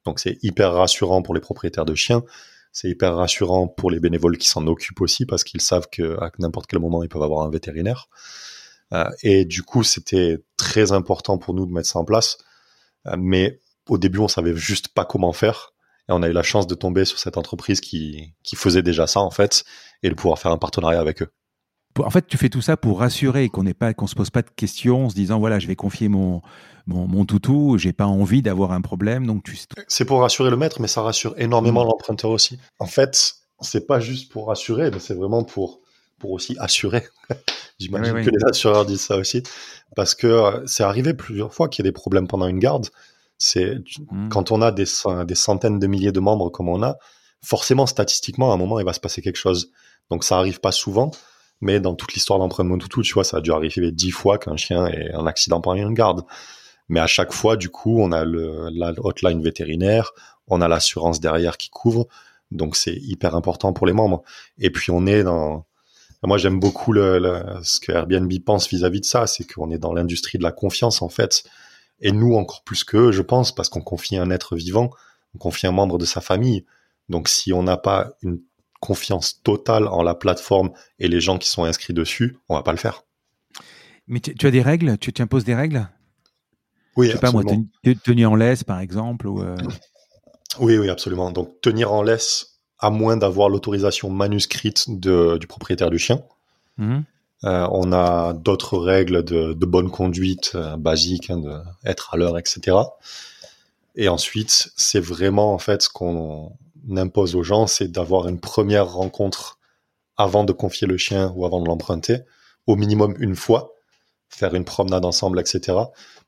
Speaker 2: Donc c'est hyper rassurant pour les propriétaires de chiens c'est hyper rassurant pour les bénévoles qui s'en occupent aussi parce qu'ils savent qu'à n'importe quel moment ils peuvent avoir un vétérinaire. Euh, et du coup, c'était très important pour nous de mettre ça en place. Euh, mais au début, on savait juste pas comment faire. Et on a eu la chance de tomber sur cette entreprise qui, qui faisait déjà ça en fait et de pouvoir faire un partenariat avec eux
Speaker 1: en fait, tu fais tout ça pour rassurer qu'on n'est pas, qu'on se pose pas de questions en se disant voilà, je vais confier mon mon, mon toutou, j'ai pas envie d'avoir un problème, donc tu.
Speaker 2: C'est pour rassurer le maître, mais ça rassure énormément mm. l'emprunteur aussi. En fait, c'est pas juste pour rassurer, mais c'est vraiment pour pour aussi assurer. <laughs> J'imagine que les assureurs disent ça aussi. Parce que euh, c'est arrivé plusieurs fois qu'il y ait des problèmes pendant une garde. C'est mmh. quand on a des, des centaines de milliers de membres comme on a, forcément, statistiquement, à un moment, il va se passer quelque chose. Donc ça arrive pas souvent, mais dans toute l'histoire d'empreinte tout, tu vois, ça a dû arriver dix fois qu'un chien ait un accident pendant une garde. Mais à chaque fois, du coup, on a le, la hotline vétérinaire, on a l'assurance derrière qui couvre, donc c'est hyper important pour les membres. Et puis on est dans, moi j'aime beaucoup ce que Airbnb pense vis-à-vis de ça, c'est qu'on est dans l'industrie de la confiance en fait. Et nous encore plus qu'eux, je pense, parce qu'on confie un être vivant, on confie un membre de sa famille. Donc si on n'a pas une confiance totale en la plateforme et les gens qui sont inscrits dessus, on va pas le faire.
Speaker 1: Mais tu, as des règles? Tu imposes des règles?
Speaker 2: Oui, Je sais pas moi,
Speaker 1: tenue en laisse par exemple ou euh, <clears throat>
Speaker 2: Oui, oui, absolument. Donc tenir en laisse, à moins d'avoir l'autorisation manuscrite du propriétaire du chien. Mhm. Euh, on a d'autres règles de, bonne conduite euh, basiques, hein, de être à l'heure, etc. Et ensuite, c'est vraiment en fait ce qu'on impose aux gens, c'est d'avoir une première rencontre avant de confier le chien ou avant de l'emprunter, au minimum une fois, faire une promenade ensemble, etc.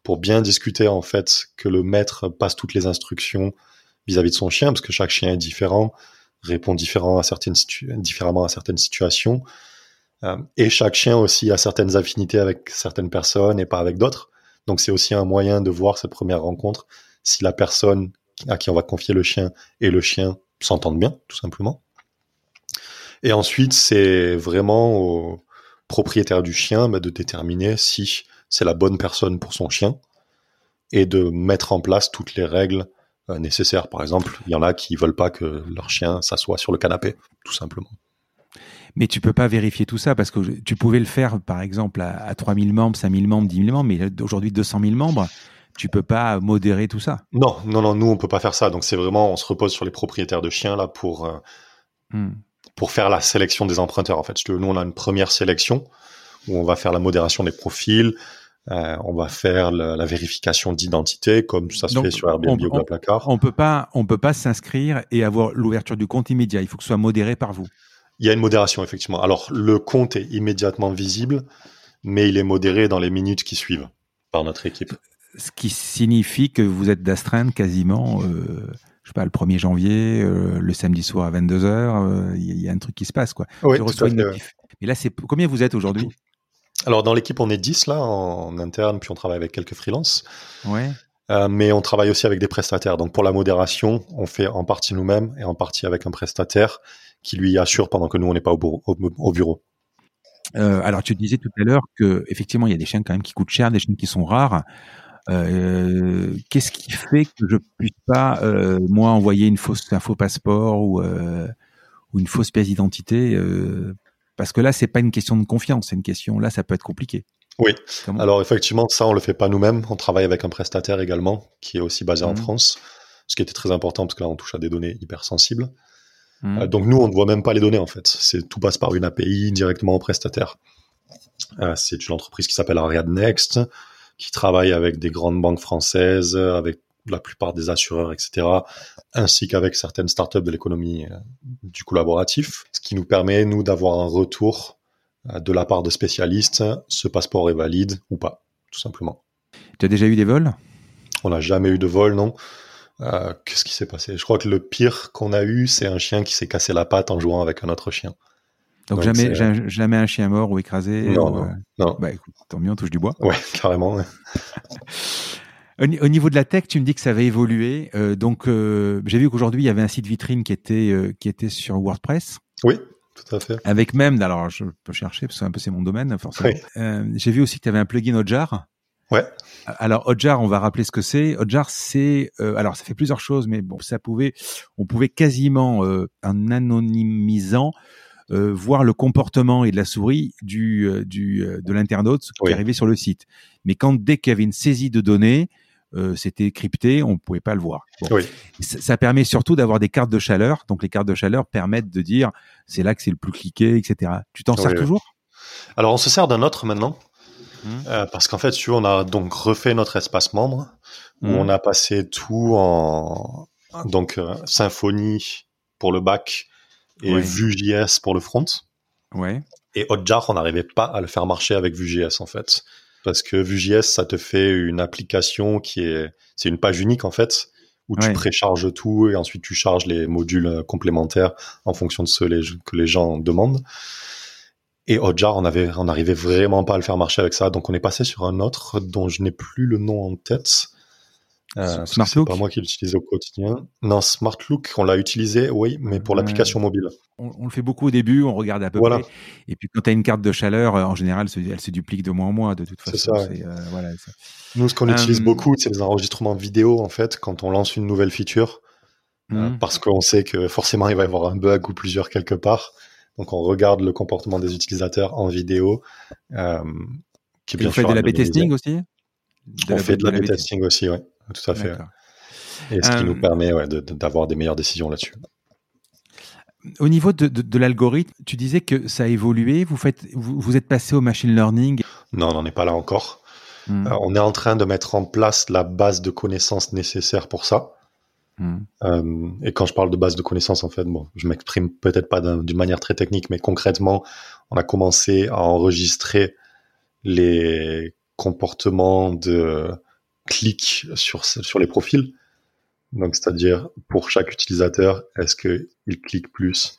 Speaker 2: Pour bien discuter en fait que le maître passe toutes les instructions, vis-à-vis de son chien, parce que chaque chien est différent, répond différent à certaines différemment à certaines situations. Euh, et chaque chien aussi a certaines affinités avec certaines personnes et pas avec d'autres. Donc c'est aussi un moyen de voir cette première rencontre si la personne à qui on va confier le chien et le chien s'entendent bien, tout simplement. Et ensuite, c'est vraiment au propriétaire du chien bah, de déterminer si c'est la bonne personne pour son chien et de mettre en place toutes les règles euh, nécessaires. Par exemple, il y en a qui veulent pas que leur chien s'assoie sur le canapé, tout simplement.
Speaker 1: Mais tu peux pas vérifier tout ça parce que tu pouvais le faire, par exemple, à, à 3000 membres, 5000 membres, 10 000 membres, mais aujourd'hui 200 000 membres, tu peux pas modérer tout ça.
Speaker 2: Non, non, non, nous on peut pas faire ça. Donc c'est vraiment, on se repose sur les propriétaires de chiens là pour euh, hmm. pour faire la sélection des emprunteurs. En fait, nous on a une première sélection où on va faire la modération des profils, euh, on va faire la, vérification d'identité, comme ça se fait sur Airbnb ou Placard.
Speaker 1: On peut pas, on peut pas s'inscrire et avoir l'ouverture du compte immédiat. Il faut que ce soit modéré par vous.
Speaker 2: Il y a une modération effectivement. Alors le compte est immédiatement visible, mais il est modéré dans les minutes qui suivent par notre équipe.
Speaker 1: Ce qui signifie que vous êtes d'astreinte quasiment, euh, je sais pas, le 1er janvier, euh, le samedi soir à 22h, il y, a un truc qui se passe quoi.
Speaker 2: Oui, à fait,
Speaker 1: Mais là, c'est combien vous êtes aujourd'hui?
Speaker 2: Alors dans l'équipe, on est 10 là en interne, puis on travaille avec quelques freelances.
Speaker 1: Ouais.
Speaker 2: Euh, mais on travaille aussi avec des prestataires. Donc pour la modération, on fait en partie nous-mêmes et en partie avec un prestataire qui lui assure pendant que nous on n'est pas au bureau.
Speaker 1: Euh, alors tu disais tout à l'heure que effectivement il y a des chiens quand même qui coûtent cher, des chiens qui sont rares. Euh, Qu'est-ce qui fait que je puisse pas euh, moi envoyer une fausse un faux passeport ou euh, ou une fausse pièce d'identité parce que là, c'est pas une question de confiance, c'est une question, là, ça peut être compliqué.
Speaker 2: Oui. Alors, effectivement, ça, on le fait pas nous-mêmes. On travaille avec un prestataire également, qui est aussi basé en mhm. France, ce qui était très important parce que là, on touche à des données hyper sensibles. Euh, donc, nous, on ne voit même pas les données, en fait. C'est, tout passe par une API directement au prestataire. Euh, c'est une entreprise qui s'appelle Ariad Next, qui travaille avec des grandes banques françaises, avec la plupart des assureurs, etc., ainsi qu'avec certaines startups de l'économie euh, du collaboratif, ce qui nous permet, nous, d'avoir un retour euh, de la part de spécialistes, ce passeport est valide ou pas, tout simplement.
Speaker 1: Tu as déjà eu des vols?
Speaker 2: On n'a jamais eu de vol, non. Euh, qu'est-ce qui s'est passé? Je crois que le pire qu'on a eu, c'est un chien qui s'est cassé la patte en jouant avec un autre chien.
Speaker 1: Donc, jamais, jamais un chien mort ou écrasé
Speaker 2: Non, non,
Speaker 1: Bah écoute, tant mieux, on touche du bois.
Speaker 2: Ouais, <laughs> carrément.
Speaker 1: Au, niveau de la tech, tu me dis que ça va évoluer. Euh, donc, euh, j'ai vu qu'aujourd'hui, il y avait un site vitrine qui était, euh, qui était sur WordPress.
Speaker 2: Oui, tout à fait.
Speaker 1: Avec même, alors je peux chercher parce que c'est un peu c'est mon domaine, forcément. j'ai vu aussi que tu avais un plugin Hotjar.
Speaker 2: Ouais.
Speaker 1: Alors Hotjar, on va rappeler ce que c'est. Hotjar, c'est alors ça fait plusieurs choses, mais bon, ça pouvait, on pouvait quasiment en anonymisant voir le comportement et de la souris du, du de l'internaute qui arrivait sur le site. Mais quand dès qu'il y avait une saisie de données, euh, c'était crypté, on ne pouvait pas le voir. Ça, permet surtout d'avoir des cartes de chaleur. Donc les cartes de chaleur permettent de dire c'est là que c'est le plus cliqué, etc. Tu t'en sers toujours?
Speaker 2: Alors on se sert d'un autre maintenant. Mmh. Euh, parce qu'en fait, tu on a donc refait notre espace membre où mmh. on a passé tout en donc euh, Symfony pour le back et Vue.js pour le front.
Speaker 1: Ouais.
Speaker 2: Et Hotjar, on n'arrivait pas à le faire marcher avec Vue.js en fait. Parce que Vue.js, ça te fait une application qui est, c'est une page unique en fait, où tu précharges tout et ensuite tu charges les modules complémentaires en fonction de ce que les gens demandent. Et Hotjar, on avait, on n'arrivait vraiment pas à le faire marcher avec ça. Donc on est passé sur un autre dont je n'ai plus le nom en tête. Euh, c'est pas moi qui l'utilise au quotidien. Non, SmartLook, on l'a utilisé, oui, mais pour l'application mobile.
Speaker 1: On, le fait beaucoup au début, on regarde à peu près. Et puis quand tu as une carte de chaleur, euh, en général, elle se duplique de mois en mois, de toute façon. C'est ça. Euh,
Speaker 2: voilà, Nous, ce qu'on utilise euh, beaucoup, c'est les enregistrements vidéo, en fait, quand on lance une nouvelle feature. Hmm. parce qu'on sait que forcément, il va y avoir un bug ou plusieurs quelque part. Donc, on regarde le comportement des utilisateurs en vidéo.
Speaker 1: qui bien fait de la B-testing aussi?
Speaker 2: On fait de la B-testing aussi, oui tout à fait. Et ce qui nous euh, permet d'avoir des meilleures décisions là-dessus.
Speaker 1: Au niveau de, l'algorithme, tu disais que ça a évolué. Vous, faites, vous, êtes passé au machine learning
Speaker 2: Non, on n'en est pas là encore. Hmm. Euh, on est en train de mettre en place la base de connaissances nécessaire pour ça. Hmm. Euh, et quand je parle de base de connaissances, en fait, bon, je m'exprime peut-être pas d'une manière très technique, mais concrètement, on a commencé à enregistrer les comportements de clique sur, sur les profils. Donc, c'est-à-dire, pour chaque utilisateur, est-ce qu'il clique plus,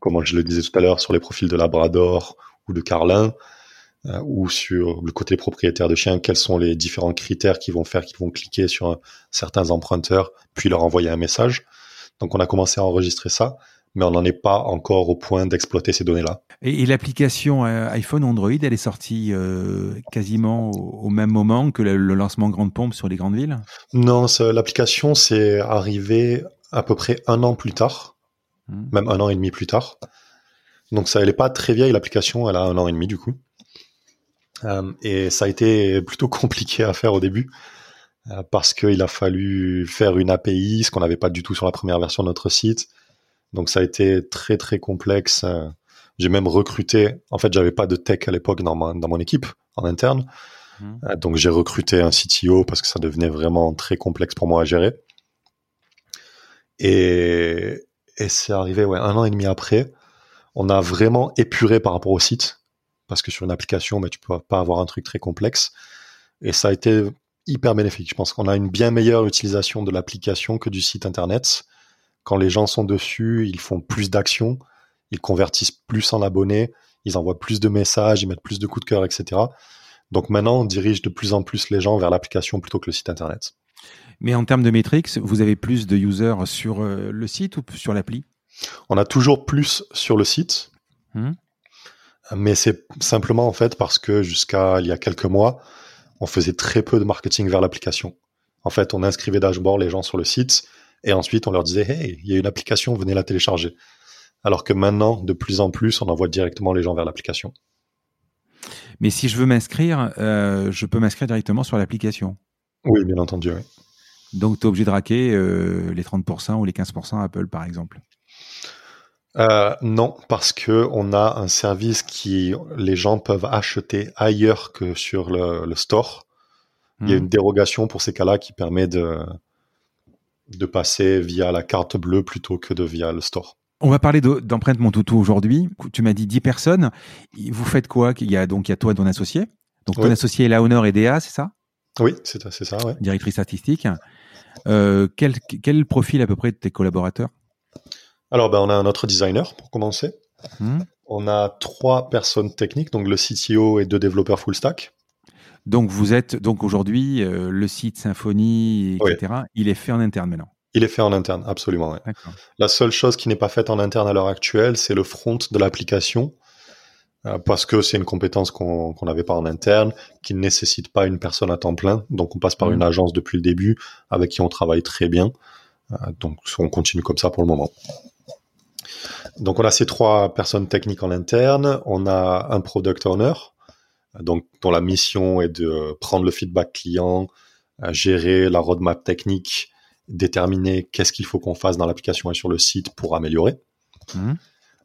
Speaker 2: comme je le disais tout à l'heure, sur les profils de Labrador ou de Carlin, euh, ou sur le côté propriétaire de chien, quels sont les différents critères qui vont faire qu'ils vont cliquer sur certains emprunteurs, puis leur envoyer un message. Donc, on a commencé à enregistrer ça mais on n'en est pas encore au point d'exploiter ces données-là.
Speaker 1: Et, l'application euh, iPhone Android, elle est sortie euh, quasiment au, même moment que le, lancement Grande Pompe sur les grandes villes?
Speaker 2: Non, l'application c'est arrivé à peu près un an plus tard, hmm. même un an et demi plus tard. Donc ça, elle n'est pas très vieille l'application, elle a un an et demi du coup. Euh, et ça a été plutôt <laughs> compliqué à faire au début parce qu'il a fallu faire une API, ce qu'on n'avait pas du tout sur la première version de notre site. Donc ça a été très très complexe. J'ai même recruté, en fait j'avais pas de tech à l'époque dans, dans mon équipe en interne. Mmh. Euh, donc j'ai recruté un CTO parce que ça devenait vraiment très complexe pour moi à gérer. Et, et c'est arrivé ouais, un an et demi après. On a vraiment épuré par rapport au site parce que sur une application, mais bah, tu peux pas avoir un truc très complexe. Et ça a été hyper bénéfique. Je pense qu'on a une bien meilleure utilisation de l'application que du site internet. Quand les gens sont dessus, ils font plus d'actions, ils convertissent plus en abonnés, ils envoient plus de messages, ils mettent plus de coups de cœur, etc. Donc maintenant, on dirige de plus en plus les gens vers l'application plutôt que le site internet.
Speaker 1: Mais en termes de métriques, vous avez plus de users sur euh, le site ou sur l'appli?
Speaker 2: On a toujours plus sur le site. Mmh. Mais c'est simplement en fait parce que jusqu'à il y a quelques mois, on faisait très peu de marketing vers l'application. En fait, on inscrivait dashboard les gens sur le site et ensuite, on leur disait, hey, il y a une application, venez la télécharger. Alors que maintenant, de plus en plus, on envoie directement les gens vers l'application.
Speaker 1: Mais si je veux m'inscrire, euh, je peux m'inscrire directement sur l'application.
Speaker 2: Oui, bien entendu.
Speaker 1: Donc, tu es obligé de raquer euh, les 30% ou les 15% Apple, par exemple
Speaker 2: euh, non, parce que on a un service qui les gens peuvent acheter ailleurs que sur le, store. Il y a hmm. une dérogation pour ces cas-là qui permet de, de passer via la carte bleue plutôt que de via le store.
Speaker 1: On va parler d'empreinte mon toutou aujourd'hui. Tu m'as dit 10 personnes. Vous faites quoi? Il y a donc il y a toi ton associé. Donc ton associé est la Honor et DA, c'est ça?
Speaker 2: Oui, c'est ça, ouais.
Speaker 1: Directrice statistique. Euh, quel, quel profil à peu près de tes collaborateurs?
Speaker 2: Alors ben, on a un autre designer pour commencer. Hmm. On a trois personnes techniques, donc le CTO et deux développeurs full stack.
Speaker 1: Donc vous êtes donc aujourd'hui euh, le site Symfony, etc. Il est fait en interne maintenant.
Speaker 2: Il est fait en interne, absolument. La seule chose qui n'est pas faite en interne à l'heure actuelle, c'est le front de l'application, euh, parce que c'est une compétence qu'on n'avait pas en interne, qui ne nécessite pas une personne à temps plein. Donc on passe par mmh. une agence depuis le début, avec qui on travaille très bien. Euh, donc on continue comme ça pour le moment. Donc on a ces trois personnes techniques en interne, on a un product owner, donc dont la mission est de prendre le feedback client, euh, gérer la roadmap technique, déterminer qu'est-ce qu'il faut qu'on fasse dans l'application et sur le site pour améliorer. Mhm.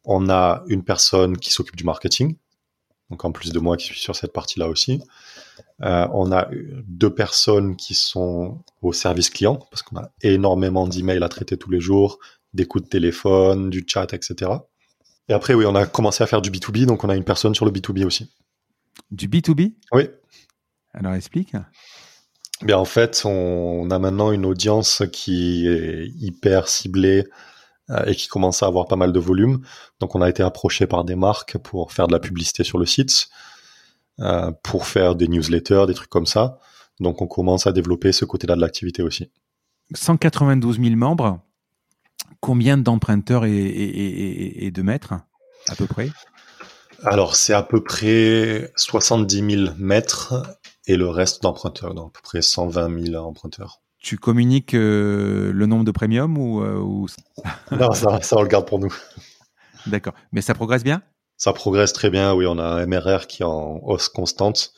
Speaker 2: On a une personne qui s'occupe du marketing, donc en plus de moi qui suis sur cette partie-là aussi. Euh, on a deux personnes qui sont au service client, parce qu'on a énormément d'emails à traiter tous les jours, des coups de téléphone, du chat, etc. Et après, oui, on a commencé à faire du B2B, donc on a une personne sur le B2B aussi.
Speaker 1: Du B2B
Speaker 2: Oui.
Speaker 1: Alors explique.
Speaker 2: Bien, en fait, on a maintenant une audience qui est hyper ciblée euh, et qui commence à avoir pas mal de volume. Donc, on a été approché par des marques pour faire de la publicité sur le site, euh, pour faire des newsletters, des trucs comme ça. Donc, on commence à développer ce côté-là de l'activité aussi.
Speaker 1: 192 000 membres. Combien d'emprunteurs et, de maîtres, à peu près?
Speaker 2: Alors, c'est à peu près 70 000 maîtres et le reste d'emprunteurs, donc à peu près 120 000 emprunteurs.
Speaker 1: Tu communiques euh, le nombre de premium ou, euh, <laughs>
Speaker 2: Non, ça, ça, on le garde pour nous. <laughs>
Speaker 1: D'accord. Mais ça progresse bien?
Speaker 2: Ça progresse très bien, oui. On a un MRR qui est en hausse constante,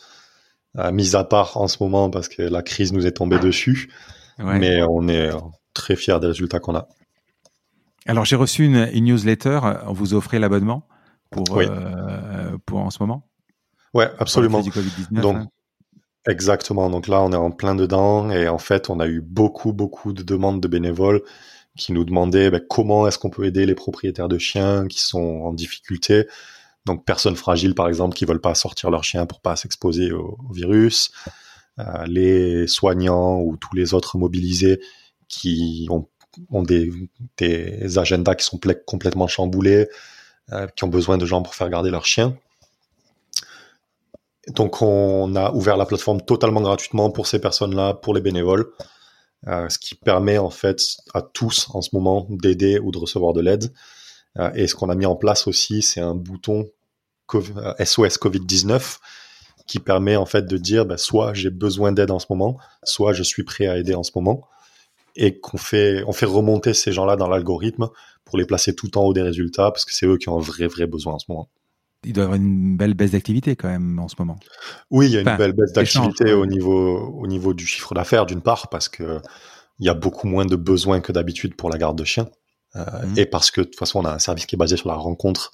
Speaker 2: euh, mis à part en ce moment parce que la crise nous est tombée dessus. Mais on est très fiers des résultats qu'on a.
Speaker 1: Alors, j'ai reçu une, newsletter. On vous offrait l'abonnement pour, pour en ce moment?
Speaker 2: Ouais, absolument. Donc, hein? Exactement. Donc là, on est en plein dedans et en fait, on a eu beaucoup, beaucoup de demandes de bénévoles qui nous demandaient ben, comment est-ce qu'on peut aider les propriétaires de chiens qui sont en difficulté? Donc, personnes fragiles, par exemple, qui veulent pas sortir leur chien pour pas s'exposer au, virus. Euh, les soignants ou tous les autres mobilisés qui ont, ont des, des, agendas qui sont complètement chamboulés, euh, qui ont besoin de gens pour faire garder leur chien. Donc on a ouvert la plateforme totalement gratuitement pour ces personnes-là, pour les bénévoles, euh, ce qui permet en fait à tous en ce moment d'aider ou de recevoir de l'aide. Euh, et ce qu'on a mis en place aussi, c'est un bouton SOS euh, Covid-19 qui permet en fait de dire bah, soit j'ai besoin d'aide en ce moment, soit je suis prêt à aider en ce moment, et qu'on fait on fait remonter ces gens-là dans l'algorithme pour les placer tout en haut des résultats parce que c'est eux qui ont un vrai vrai besoin en ce moment
Speaker 1: il doit y avoir une belle baisse d'activité quand même en ce moment.
Speaker 2: Oui, il y a une belle baisse d'activité au niveau, au niveau du chiffre d'affaires, d'une part, parce que il y a beaucoup moins de besoins que d'habitude pour la garde de chiens. Euh, mhm. Et parce que de toute façon, on a un service qui est basé sur la rencontre.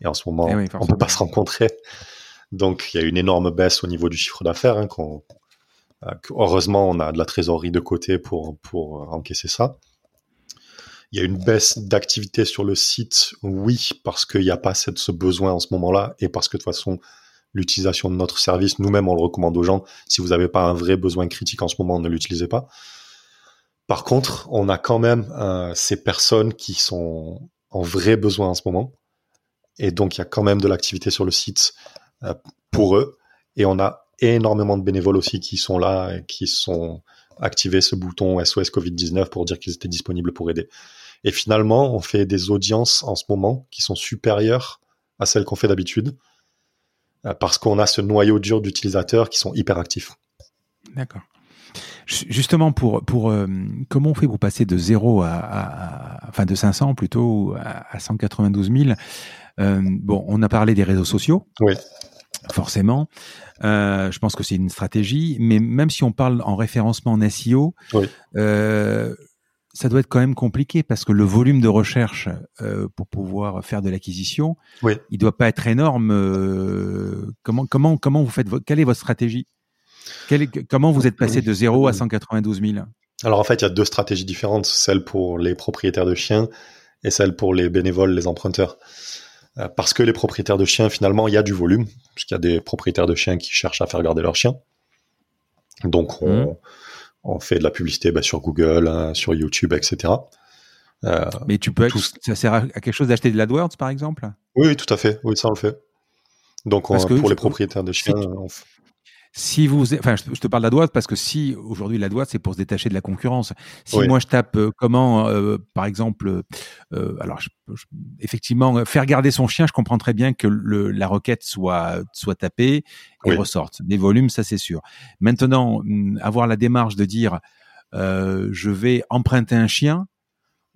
Speaker 2: Et en ce moment, eh on ne peut pas se rencontrer. Donc, il y a une énorme baisse au niveau du chiffre d'affaires. Hein, euh, heureusement, on a de la trésorerie de côté pour, pour encaisser ça. Il y a une baisse d'activité sur le site, oui, parce qu'il n'y a pas ce besoin en ce moment-là, et parce que de toute façon, l'utilisation de notre service, nous-mêmes, on le recommande aux gens. Si vous n'avez pas un vrai besoin critique en ce moment, ne l'utilisez pas. Par contre, on a quand même euh, ces personnes qui sont en vrai besoin en ce moment, et donc il y a quand même de l'activité sur le site euh, pour eux, et on a énormément de bénévoles aussi qui sont là et qui sont activés ce bouton SOS Covid-19 pour dire qu'ils étaient disponibles pour aider. Et finalement, on fait des audiences en ce moment qui sont supérieures à celles qu'on fait d'habitude euh, parce qu'on a ce noyau dur d'utilisateurs qui sont hyper actifs.
Speaker 1: D'accord. Justement, pour, pour euh, comment on fait pour passer de 0 à, enfin de 500 plutôt à, 192 000 euh, Bon, on a parlé des réseaux sociaux.
Speaker 2: Oui.
Speaker 1: Forcément. je pense que c'est une stratégie, mais même si on parle en référencement en SEO, oui ça doit être quand même compliqué parce que le volume de recherche euh, pour pouvoir faire de l'acquisition, oui. il doit pas être énorme. Euh, comment comment comment vous faites quelle est votre stratégie? Comment vous êtes passé de 0 à 192 000
Speaker 2: Alors en fait, il y a deux stratégies différentes, celle pour les propriétaires de chiens et celle pour les bénévoles, les emprunteurs. Euh, parce que les propriétaires de chiens, finalement, il y a du volume, puisqu'il y a des propriétaires de chiens qui cherchent à faire garder leurs chiens. Donc on, mmh on fait de la publicité bah, sur Google, hein, sur YouTube, etc.
Speaker 1: Euh, Mais tu peux, ça sert à quelque chose d'acheter de l'AdWords, par exemple?
Speaker 2: Oui, tout à fait. Oui, ça on le fait. Donc pour les propriétaires de chiens, on,
Speaker 1: si vous, enfin, je te parle de la parce que si aujourd'hui la droite c'est pour se détacher de la concurrence. Si moi je tape euh, comment, euh, par exemple, euh, alors effectivement faire garder son chien, je comprends très bien que le, la requête soit soit tapée et ressorte des volumes, ça c'est sûr. Maintenant, hum, avoir la démarche de dire je vais emprunter un chien,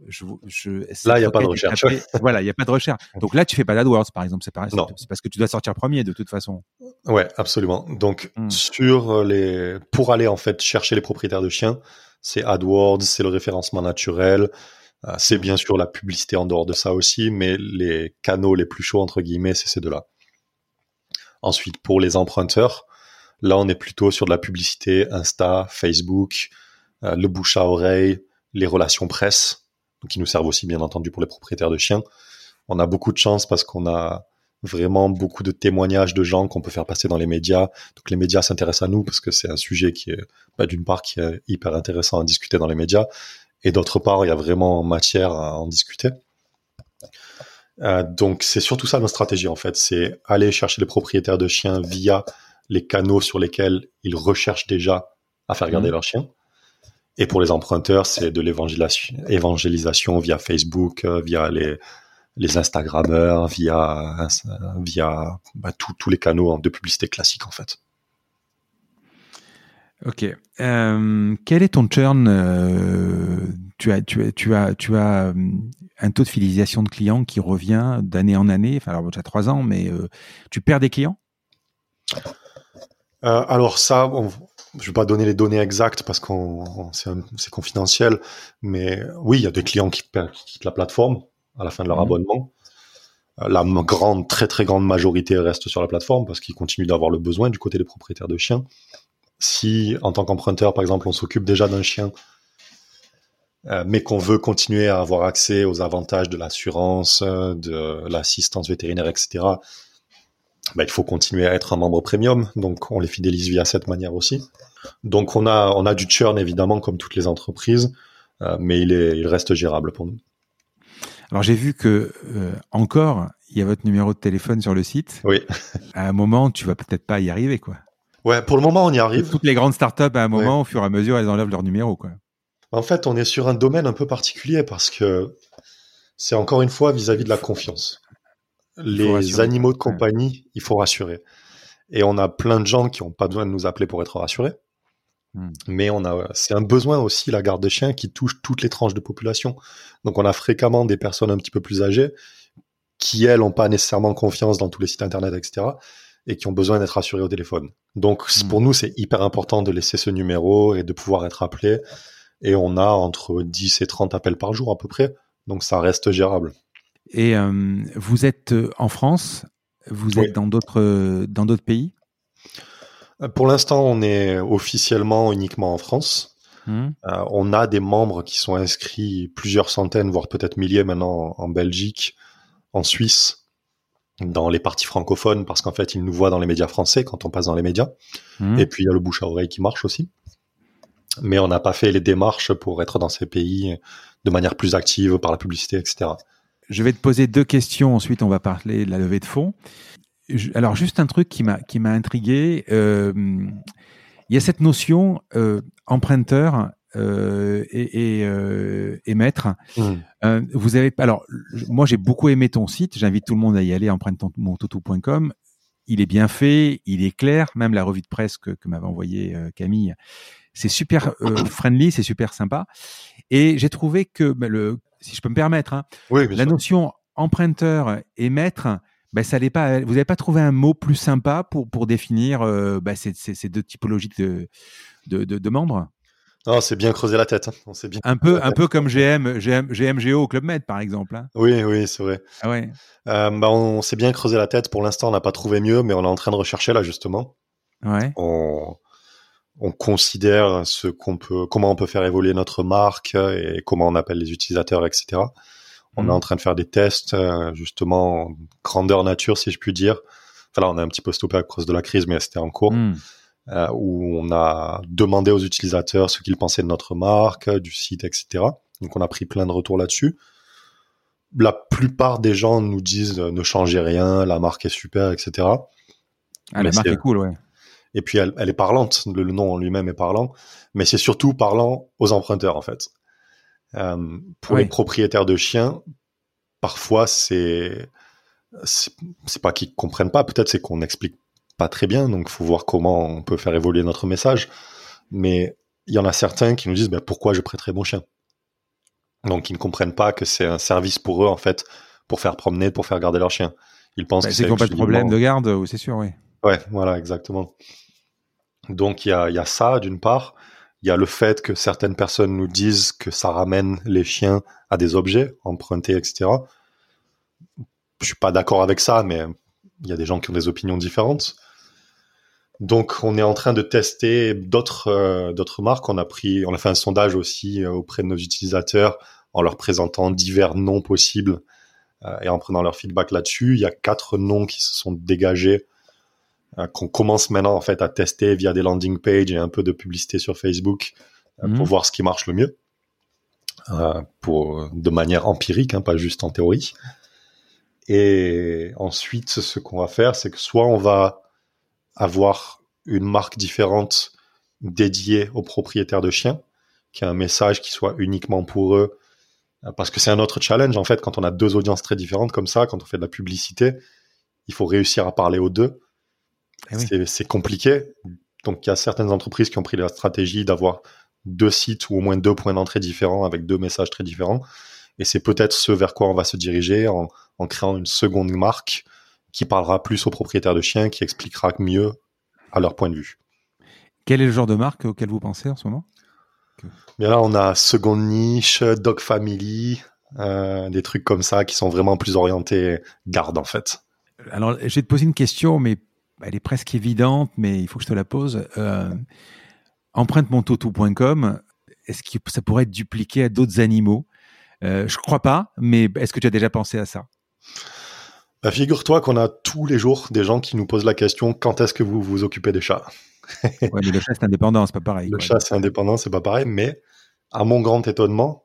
Speaker 2: je, là, il n'y a pas de recherche.
Speaker 1: voilà, il n'y a pas <laughs> de recherche. Donc là, tu fais pas d'AdWords, par exemple. C'est C'est parce que tu dois sortir premier de toute façon.
Speaker 2: Ouais, absolument. Donc hmm. sur les, pour aller en fait chercher les propriétaires de chiens, c'est AdWords, c'est le référencement naturel, euh, c'est bien sûr la publicité en dehors de ça aussi, mais les canaux les plus chauds entre guillemets, c'est ces deux-là. Ensuite, pour les emprunteurs, là, on est plutôt sur de la publicité Insta, Facebook, euh, le bouche à oreille, les relations presse qui nous servent aussi bien entendu pour les propriétaires de chiens. On a beaucoup de chance parce qu'on a vraiment beaucoup de témoignages de gens qu'on peut faire passer dans les médias. Donc les médias s'intéressent à nous parce que c'est un sujet qui est, bah, d'une part, qui est hyper intéressant à discuter dans les médias, et d'autre part, il y a vraiment matière à en discuter. Euh, donc c'est surtout ça notre stratégie en fait, c'est aller chercher les propriétaires de chiens via les canaux sur lesquels ils recherchent déjà à faire garder mmh. leurs chiens. Et pour les emprunteurs, c'est de l'évangélisation via Facebook, euh, via les, les Instagrammeurs, via, via bah, tous les canaux de publicité classiques en fait.
Speaker 1: Ok. Euh, quel est ton churn euh, tu, as, tu, as, tu, as, tu as un taux de fidélisation de clients qui revient d'année en année? Enfin, alors, tu as trois ans, mais tu perds des clients?
Speaker 2: Alors, ça, je ne vais pas donner les données exactes parce que c'est confidentiel. Mais oui, il y a des clients qui, quittent la plateforme à la fin de leur mmh. abonnement. La grande, très très grande majorité reste sur la plateforme parce qu'ils continuent d'avoir le besoin du côté des propriétaires de chiens si en tant qu'emprunteur, par exemple, on s'occupe déjà d'un chien, euh, mais qu'on veut continuer à avoir accès aux avantages de l'assurance, de l'assistance vétérinaire, etc., bah, il faut continuer à être un membre premium. Donc, on les fidélise via cette manière aussi. Donc, on a, on a du churn, évidemment, comme toutes les entreprises, euh, mais il, est, il reste gérable pour nous.
Speaker 1: Alors, j'ai vu que, euh, encore, il y a votre numéro de téléphone sur le site.
Speaker 2: Oui.
Speaker 1: à un moment, tu vas peut-être pas y arriver, quoi.
Speaker 2: Ouais, pour le moment, on y arrive.
Speaker 1: Toutes les grandes startups, à un moment, au fur et à mesure, elles enlèvent leur numéro, quoi.
Speaker 2: En fait, on est sur un domaine un peu particulier parce que c'est encore une fois vis-à-vis de la confiance. Les animaux de compagnie, il faut rassurer. Et on a plein de gens qui n'ont pas besoin de nous appeler pour être rassurés. Hmm. Mais on a, c'est un besoin aussi, la garde de chiens, qui touche toutes les tranches de population. Donc on a fréquemment des personnes un petit peu plus âgées qui, elles, n'ont pas nécessairement confiance dans tous les sites internet, etc et qui ont besoin d'être assurés au téléphone. Donc hmm. pour nous, c'est hyper important de laisser ce numéro et de pouvoir être appelé. Et on a entre 10 et 30 appels par jour à peu près. Donc ça reste gérable.
Speaker 1: Et euh, vous êtes euh, en France Vous êtes dans d'autres dans d'autres pays?
Speaker 2: Euh, Pour l'instant, on est officiellement uniquement en France. Hmm. on a des membres qui sont inscrits plusieurs centaines, voire peut-être milliers maintenant en Belgique, en Suisse, dans les parties francophones parce qu'en fait, ils nous voient dans les médias français quand on passe dans les médias. Mmh. Et puis, il y a le bouche à oreille qui marche aussi. Mais on n'a pas fait les démarches pour être dans ces pays de manière plus active par la publicité, etc.
Speaker 1: Je vais te poser deux questions. Ensuite, on va parler de la levée de fonds. Alors, juste un truc qui m'a qui m'a intrigué. Euh, il y a cette notion euh, emprunteur euh, et, et, euh, et, maître. Mmh. Vous avez alors moi j'ai beaucoup aimé ton site. J'invite tout le monde à y aller empruntemontoutou.com. Il est bien fait, il est clair. Même la revue de presse que, que m'avait envoyé Camille, c'est super friendly, c'est super sympa. Et j'ai trouvé que bah, le, si je peux me permettre, hein, la notion emprunteur et maître, bah, ça pas. Vous n'avez pas trouvé un mot plus sympa pour pour définir bah, ces, ces, ces, deux typologies de, de, de, de membres?
Speaker 2: Non, c'est bien creusé la tête. Hein. On
Speaker 1: bien un peu, un peu comme GM, GM, GMGO au Club Med, par exemple. Hein.
Speaker 2: Oui, oui, c'est vrai.
Speaker 1: Ah ouais.
Speaker 2: Euh, bah, on s'est bien creusé la tête. Pour l'instant, on n'a pas trouvé mieux, mais on est en train de rechercher là justement.
Speaker 1: Ouais.
Speaker 2: On, on considère ce qu'on peut, comment on peut faire évoluer notre marque et comment on appelle les utilisateurs, etc. On est mmh. en train de faire des tests, euh, justement, grandeur nature, si je puis dire. Enfin là, on a un petit peu stoppé à cause de la crise, mais c'était en cours. Mmh. Euh, où on a demandé aux utilisateurs ce qu'ils pensaient de notre marque, du site, etc. Donc on a pris plein de retours là-dessus. La plupart des gens nous disent euh, ne changez rien, la marque est super, etc.
Speaker 1: Ah, la marque est cool, ouais.
Speaker 2: Et puis elle, est parlante, le, nom en lui-même est parlant, mais c'est surtout parlant aux emprunteurs en fait. Euh, pour les propriétaires de chiens, parfois c'est c'est pas qu'ils comprennent pas, peut-être c'est qu'on explique pas très bien, donc faut voir comment on peut faire évoluer notre message. Mais il y en a certains qui nous disent ben, pourquoi je prêterais mon chien? Donc ils ne comprennent pas que c'est un service pour eux en fait, pour faire promener, pour faire garder leur chien. Ils pensent bah, que
Speaker 1: c'est qu'ils pas de problème de garde, c'est sûr, oui.
Speaker 2: Ouais, voilà, exactement. Donc il y a, ça d'une part. Il y a le fait que certaines personnes nous disent que ça ramène les chiens à des objets empruntés, etc. Je suis pas d'accord avec ça, mais il y a des gens qui ont des opinions différentes. Donc, on est en train de tester d'autres euh, marques. On a pris, on a fait un sondage aussi euh, auprès de nos utilisateurs en leur présentant divers noms possibles et en prenant leur feedback là-dessus, il y a quatre noms qui se sont dégagés qu'on commence maintenant en fait à tester via des landing pages et un peu de publicité sur Facebook pour mhm. voir ce qui marche le mieux, pour de manière empirique, hein, pas juste en théorie. Et ensuite, ce qu'on va faire, c'est que soit on va avoir une marque différente dédiée aux propriétaires de chiens, qui a un message qui soit uniquement pour eux, parce que c'est un autre challenge en fait quand on a deux audiences très différentes comme ça, quand on fait de la publicité, il faut réussir à parler aux deux. Eh c'est compliqué. Donc il y a certaines entreprises qui ont pris la stratégie d'avoir deux sites ou au moins deux points d'entrée différents avec deux messages très différents. Et c'est peut-être ce vers quoi on va se diriger en, en créant une seconde marque qui parlera plus aux propriétaires de chiens, qui expliquera mieux à leur point de vue.
Speaker 1: Quel est le genre de marque auquel vous pensez en ce moment?
Speaker 2: Bien là, on a seconde niche, dog family, euh, des trucs comme ça qui sont vraiment plus orientés garde en fait.
Speaker 1: Alors, je vais te poser une question, mais elle est presque évidente, mais il faut que je te la pose. Euh, empruntemontotou.com, est-ce que ça pourrait être dupliqué à d'autres animaux? Euh, Je crois pas, mais est-ce que tu as déjà pensé à ça?
Speaker 2: Bah, Figure-toi qu'on a tous les jours des gens qui nous posent la question quand est-ce que vous vous occupez des chats?
Speaker 1: Ouais, mais le chat c'est indépendant, c'est pas pareil.
Speaker 2: Le chat c'est indépendant, c'est pas pareil, mais à mon grand étonnement,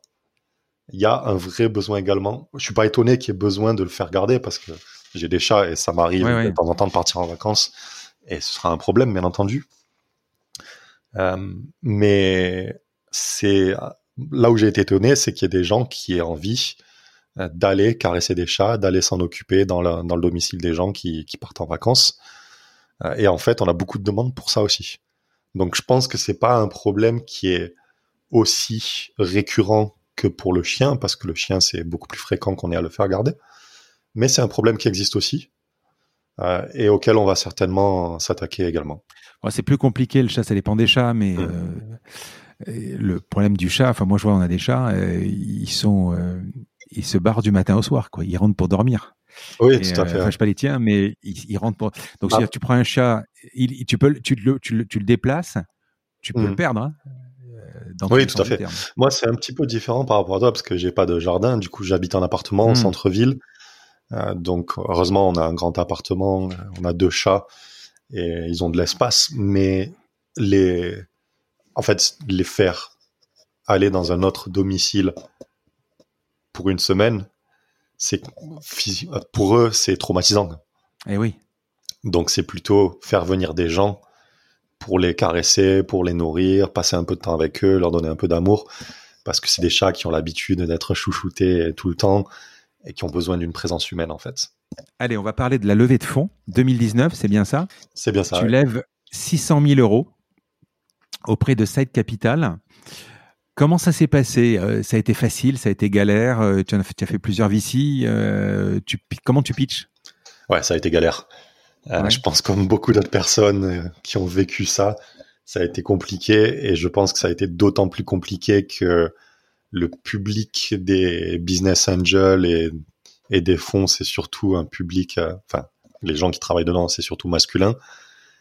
Speaker 2: il y a un vrai besoin également. Je suis pas étonné qu'il y ait besoin de le faire garder parce que j'ai des chats et ça m'arrive de temps en temps de partir en vacances et ce sera un problème bien entendu. Euh, mais c'est là où j'ai été étonné, c'est qu'il y ait des gens qui aient envie euh, d'aller caresser des chats, d'aller s'en occuper dans, dans, le domicile des gens qui, qui, partent en vacances. Euh, et en fait, on a beaucoup de demandes pour ça aussi. Donc, je pense que c'est pas un problème qui est aussi récurrent que pour le chien, parce que le chien c'est beaucoup plus fréquent qu'on ait à le faire garder. Mais c'est un problème qui existe aussi. Euh, et auquel on va certainement s'attaquer également.
Speaker 1: c'est plus compliqué, le chat, ça dépend des chats, mais mmh. euh, le problème du chat, enfin moi je vois, on a des chats, euh, ils sont, ils se barrent du matin au soir, quoi. Ils rentrent pour dormir.
Speaker 2: Oui, tout à fait.
Speaker 1: Enfin, je sais pas les tiens, mais ils, rentrent pour. Donc, ah. tu prends un chat, il, tu peux, tu le, tu le, tu le déplaces, tu peux le mmh. perdre. Hein,
Speaker 2: oui, tout à fait. Moi, c'est un petit peu différent par rapport à toi parce que j'ai pas de jardin. Du coup, j'habite en appartement au mmh. centre-ville. Euh, donc, heureusement, on a un grand appartement, on a deux chats et ils ont de l'espace. Mais les, en fait, les faire aller dans un autre domicile pour une semaine, c'est pour eux, c'est traumatisant.
Speaker 1: Et eh oui.
Speaker 2: Donc, c'est plutôt faire venir des gens pour les caresser, pour les nourrir, passer un peu de temps avec eux, leur donner un peu d'amour, parce que c'est des chats qui ont l'habitude d'être chouchoutés tout le temps et qui ont besoin d'une présence humaine en fait.
Speaker 1: Allez, on va parler de la levée de fonds 2019, c'est bien ça?
Speaker 2: C'est bien ça.
Speaker 1: Tu lèves 600 000 euros auprès de Side Capital. Comment ça s'est passé? Euh, Ça a été facile, ça a été galère. Euh, tu, as fait, tu, as fait, plusieurs VC. Euh, tu, comment tu pitches?
Speaker 2: Ouais, ça a été galère. Je pense comme beaucoup d'autres personnes qui ont vécu ça, ça a été compliqué et je pense que ça a été d'autant plus compliqué que le public des business angels et, et des fonds, c'est surtout un public, euh, enfin, les gens qui travaillent dedans, c'est surtout masculin.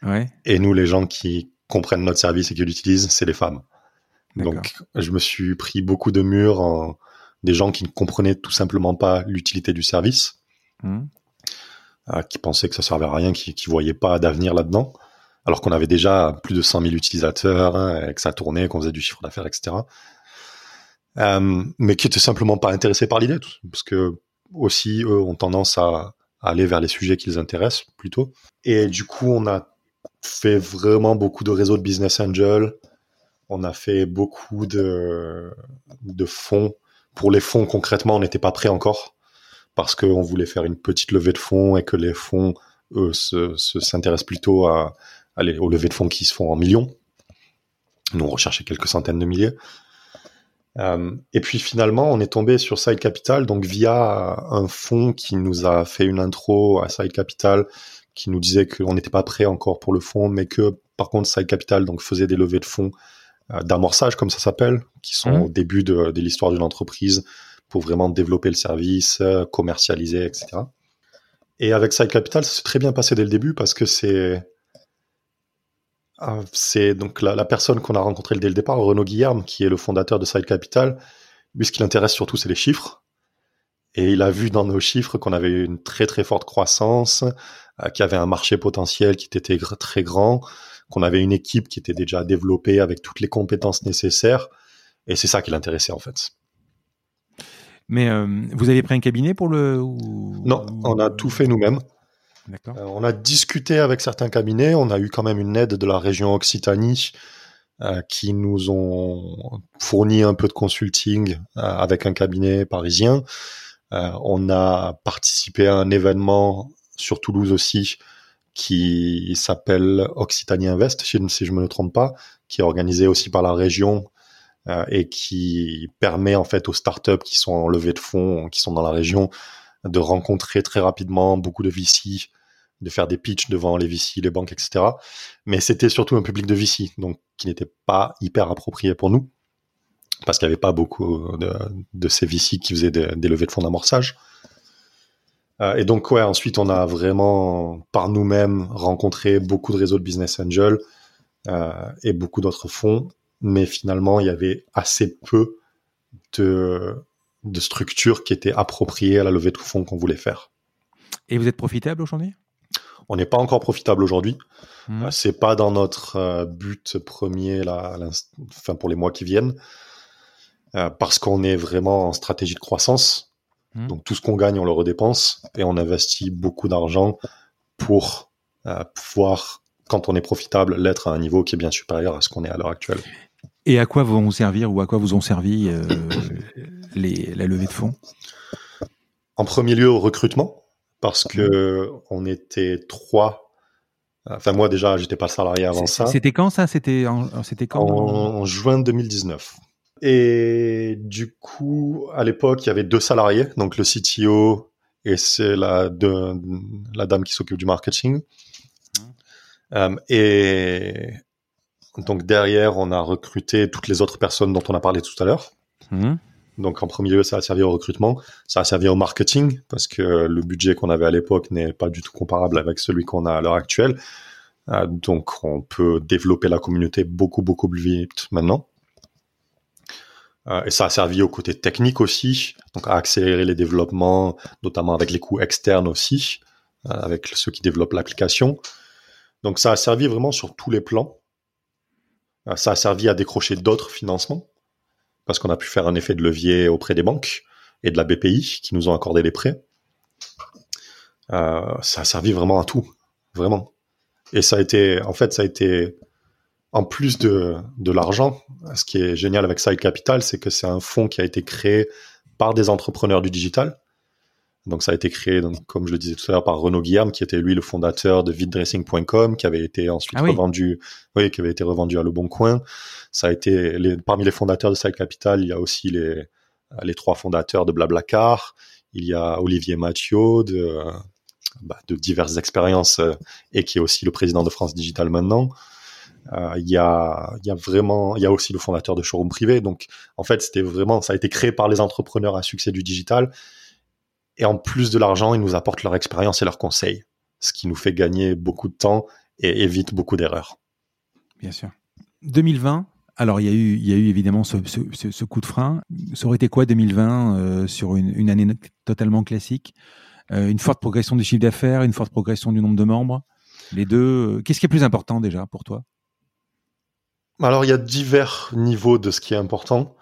Speaker 1: Ouais.
Speaker 2: Et nous, les gens qui comprennent notre service et qui l'utilisent, c'est les femmes. Donc, je me suis pris beaucoup de murs en des gens qui ne comprenaient tout simplement pas l'utilité du service. Mmh. Euh, qui pensaient que ça servait à rien, qui, qui voyaient pas d'avenir là-dedans, alors qu'on avait déjà plus de 100 000 utilisateurs, hein, et que ça tournait, qu'on faisait du chiffre d'affaires, etc. Euh, mais qui étaient simplement pas intéressés par l'idée, parce que aussi eux ont tendance à, aller vers les sujets qui les intéressent plutôt. Et du coup, on a fait vraiment beaucoup de réseaux de business angels. On a fait beaucoup de, fonds. Pour les fonds, concrètement, on n'était pas prêt encore parce qu'on voulait faire une petite levée de fonds et que les fonds, eux, s'intéressent plutôt à, aux levées de fonds qui se font en millions. Nous, on recherchait quelques centaines de milliers. Euh, et puis finalement, on est tombé sur Side Capital, donc via un fonds qui nous a fait une intro à Side Capital, qui nous disait qu'on n'était pas prêt encore pour le fonds, mais que par contre Side Capital donc faisait des levées de fonds euh, d'amorçage, comme ça s'appelle, qui sont mmh. au début de, de l'histoire d'une entreprise, pour vraiment développer le service, euh, commercialiser, etc. Et avec Side Capital, ça s'est très bien passé dès le début parce que c'est ah, c'est donc la, personne qu'on a rencontrée dès le départ, Renaud Guillerme, qui est le fondateur de Side Capital. Lui, ce qui l'intéresse surtout, c'est les chiffres. Et il a vu dans nos chiffres qu'on avait une très très forte croissance, euh, qu'il y avait un marché potentiel qui était très grand, qu'on avait une équipe qui était déjà développée avec toutes les compétences nécessaires. Et c'est ça qui l'intéressait en fait.
Speaker 1: Mais euh, vous avez pris un cabinet pour le
Speaker 2: Non, on a tout fait nous-mêmes. Euh, on a discuté avec certains cabinets. On a eu quand même une aide de la région Occitanie euh, qui nous ont fourni un peu de consulting avec un cabinet parisien. on a participé à un événement sur Toulouse aussi qui s'appelle Occitanie Invest, si, je me trompe pas, qui est organisé aussi par la région euh, et qui permet en fait aux startups qui sont en levée de fonds, qui sont dans la région, de rencontrer très rapidement beaucoup de VC, de faire des pitchs devant les VC, les banques, etc. Mais c'était surtout un public de VC, donc qui n'était pas hyper approprié pour nous, parce qu'il n'y avait pas beaucoup de, de, ces VC qui faisaient des levées de fonds d'amorçage. Euh, et donc, ouais, ensuite, on a vraiment, par nous-mêmes, rencontré beaucoup de réseaux de business angels euh, et beaucoup d'autres fonds mais finalement, il y avait assez peu de, de structures qui étaient appropriées à la levée de fonds qu'on voulait faire.
Speaker 1: Et vous êtes profitable aujourd'hui?
Speaker 2: On n'est pas encore profitable aujourd'hui. Euh, c'est pas dans notre euh, but premier, là, enfin pour les mois qui viennent, euh, parce qu'on est vraiment en stratégie de croissance. Hmm. Donc tout ce qu'on gagne, on le redépense et on investit beaucoup d'argent pour pouvoir, quand on est profitable, l'être à un niveau qui est bien supérieur à ce qu'on est à l'heure actuelle.
Speaker 1: Et à quoi vont servir ou à quoi vous ont servi euh, les, la levée de fonds?
Speaker 2: En premier lieu, au recrutement, parce que mmh. on était trois. Enfin, moi déjà, j'étais pas salarié avant ça.
Speaker 1: C'était quand ça? C'était c'était quand
Speaker 2: en, juin 2019. Et du coup, à l'époque, il y avait deux salariés, donc le CTO et c'est la, la dame qui s'occupe du marketing. Mmh. Euh, et donc derrière, on a recruté toutes les autres personnes dont on a parlé tout à l'heure. Mmh. Donc en premier lieu, ça a servi au recrutement, ça a servi au marketing parce que le budget qu'on avait à l'époque n'est pas du tout comparable avec celui qu'on a à l'heure actuelle. Euh, donc on peut développer la communauté beaucoup beaucoup plus vite maintenant. Euh, et ça a servi au côté technique aussi, donc à accélérer les développements, notamment avec les coûts externes aussi, euh, avec ceux qui développent l'application. Donc ça a servi vraiment sur tous les plans. Ça a servi à décrocher d'autres financements parce qu'on a pu faire un effet de levier auprès des banques et de la BPI qui nous ont accordé des prêts. Euh, ça a servi vraiment à tout, vraiment. Et ça a été, en fait, ça a été, en plus de, de l'argent, ce qui est génial avec Side Capital, c'est que c'est un fonds qui a été créé par des entrepreneurs du digital donc ça a été créé, donc, comme je le disais tout à l'heure, par Renaud Guillaume, qui était lui le fondateur de viddressing.com, qui avait été ensuite ah revendu, oui, qui avait été revendu à Le Bon Coin. Ça a été les, parmi les fondateurs de Side Capital, il y a aussi les les trois fondateurs de Blablacar. Il y a Olivier Mathieu de bah, de diverses expériences euh, et qui est aussi le président de France Digital maintenant. Euh, il y a il y a vraiment il y a aussi le fondateur de Showroom Privé. Donc en fait c'était vraiment ça a été créé par les entrepreneurs à succès du digital et en plus de l'argent, ils nous apportent leur expérience et leurs conseils, ce qui nous fait gagner beaucoup de temps et évite beaucoup d'erreurs.
Speaker 1: Bien sûr. 2020, alors il y a eu, il y a eu évidemment ce, ce, coup de frein. Ça aurait été quoi 2020 euh, sur une, une, année totalement classique? Euh, Une forte progression du chiffre d'affaires, une forte progression du nombre de membres? Les deux. Euh, qu'est-ce qui est plus important déjà pour toi?
Speaker 2: Alors il y a divers niveaux de ce qui est important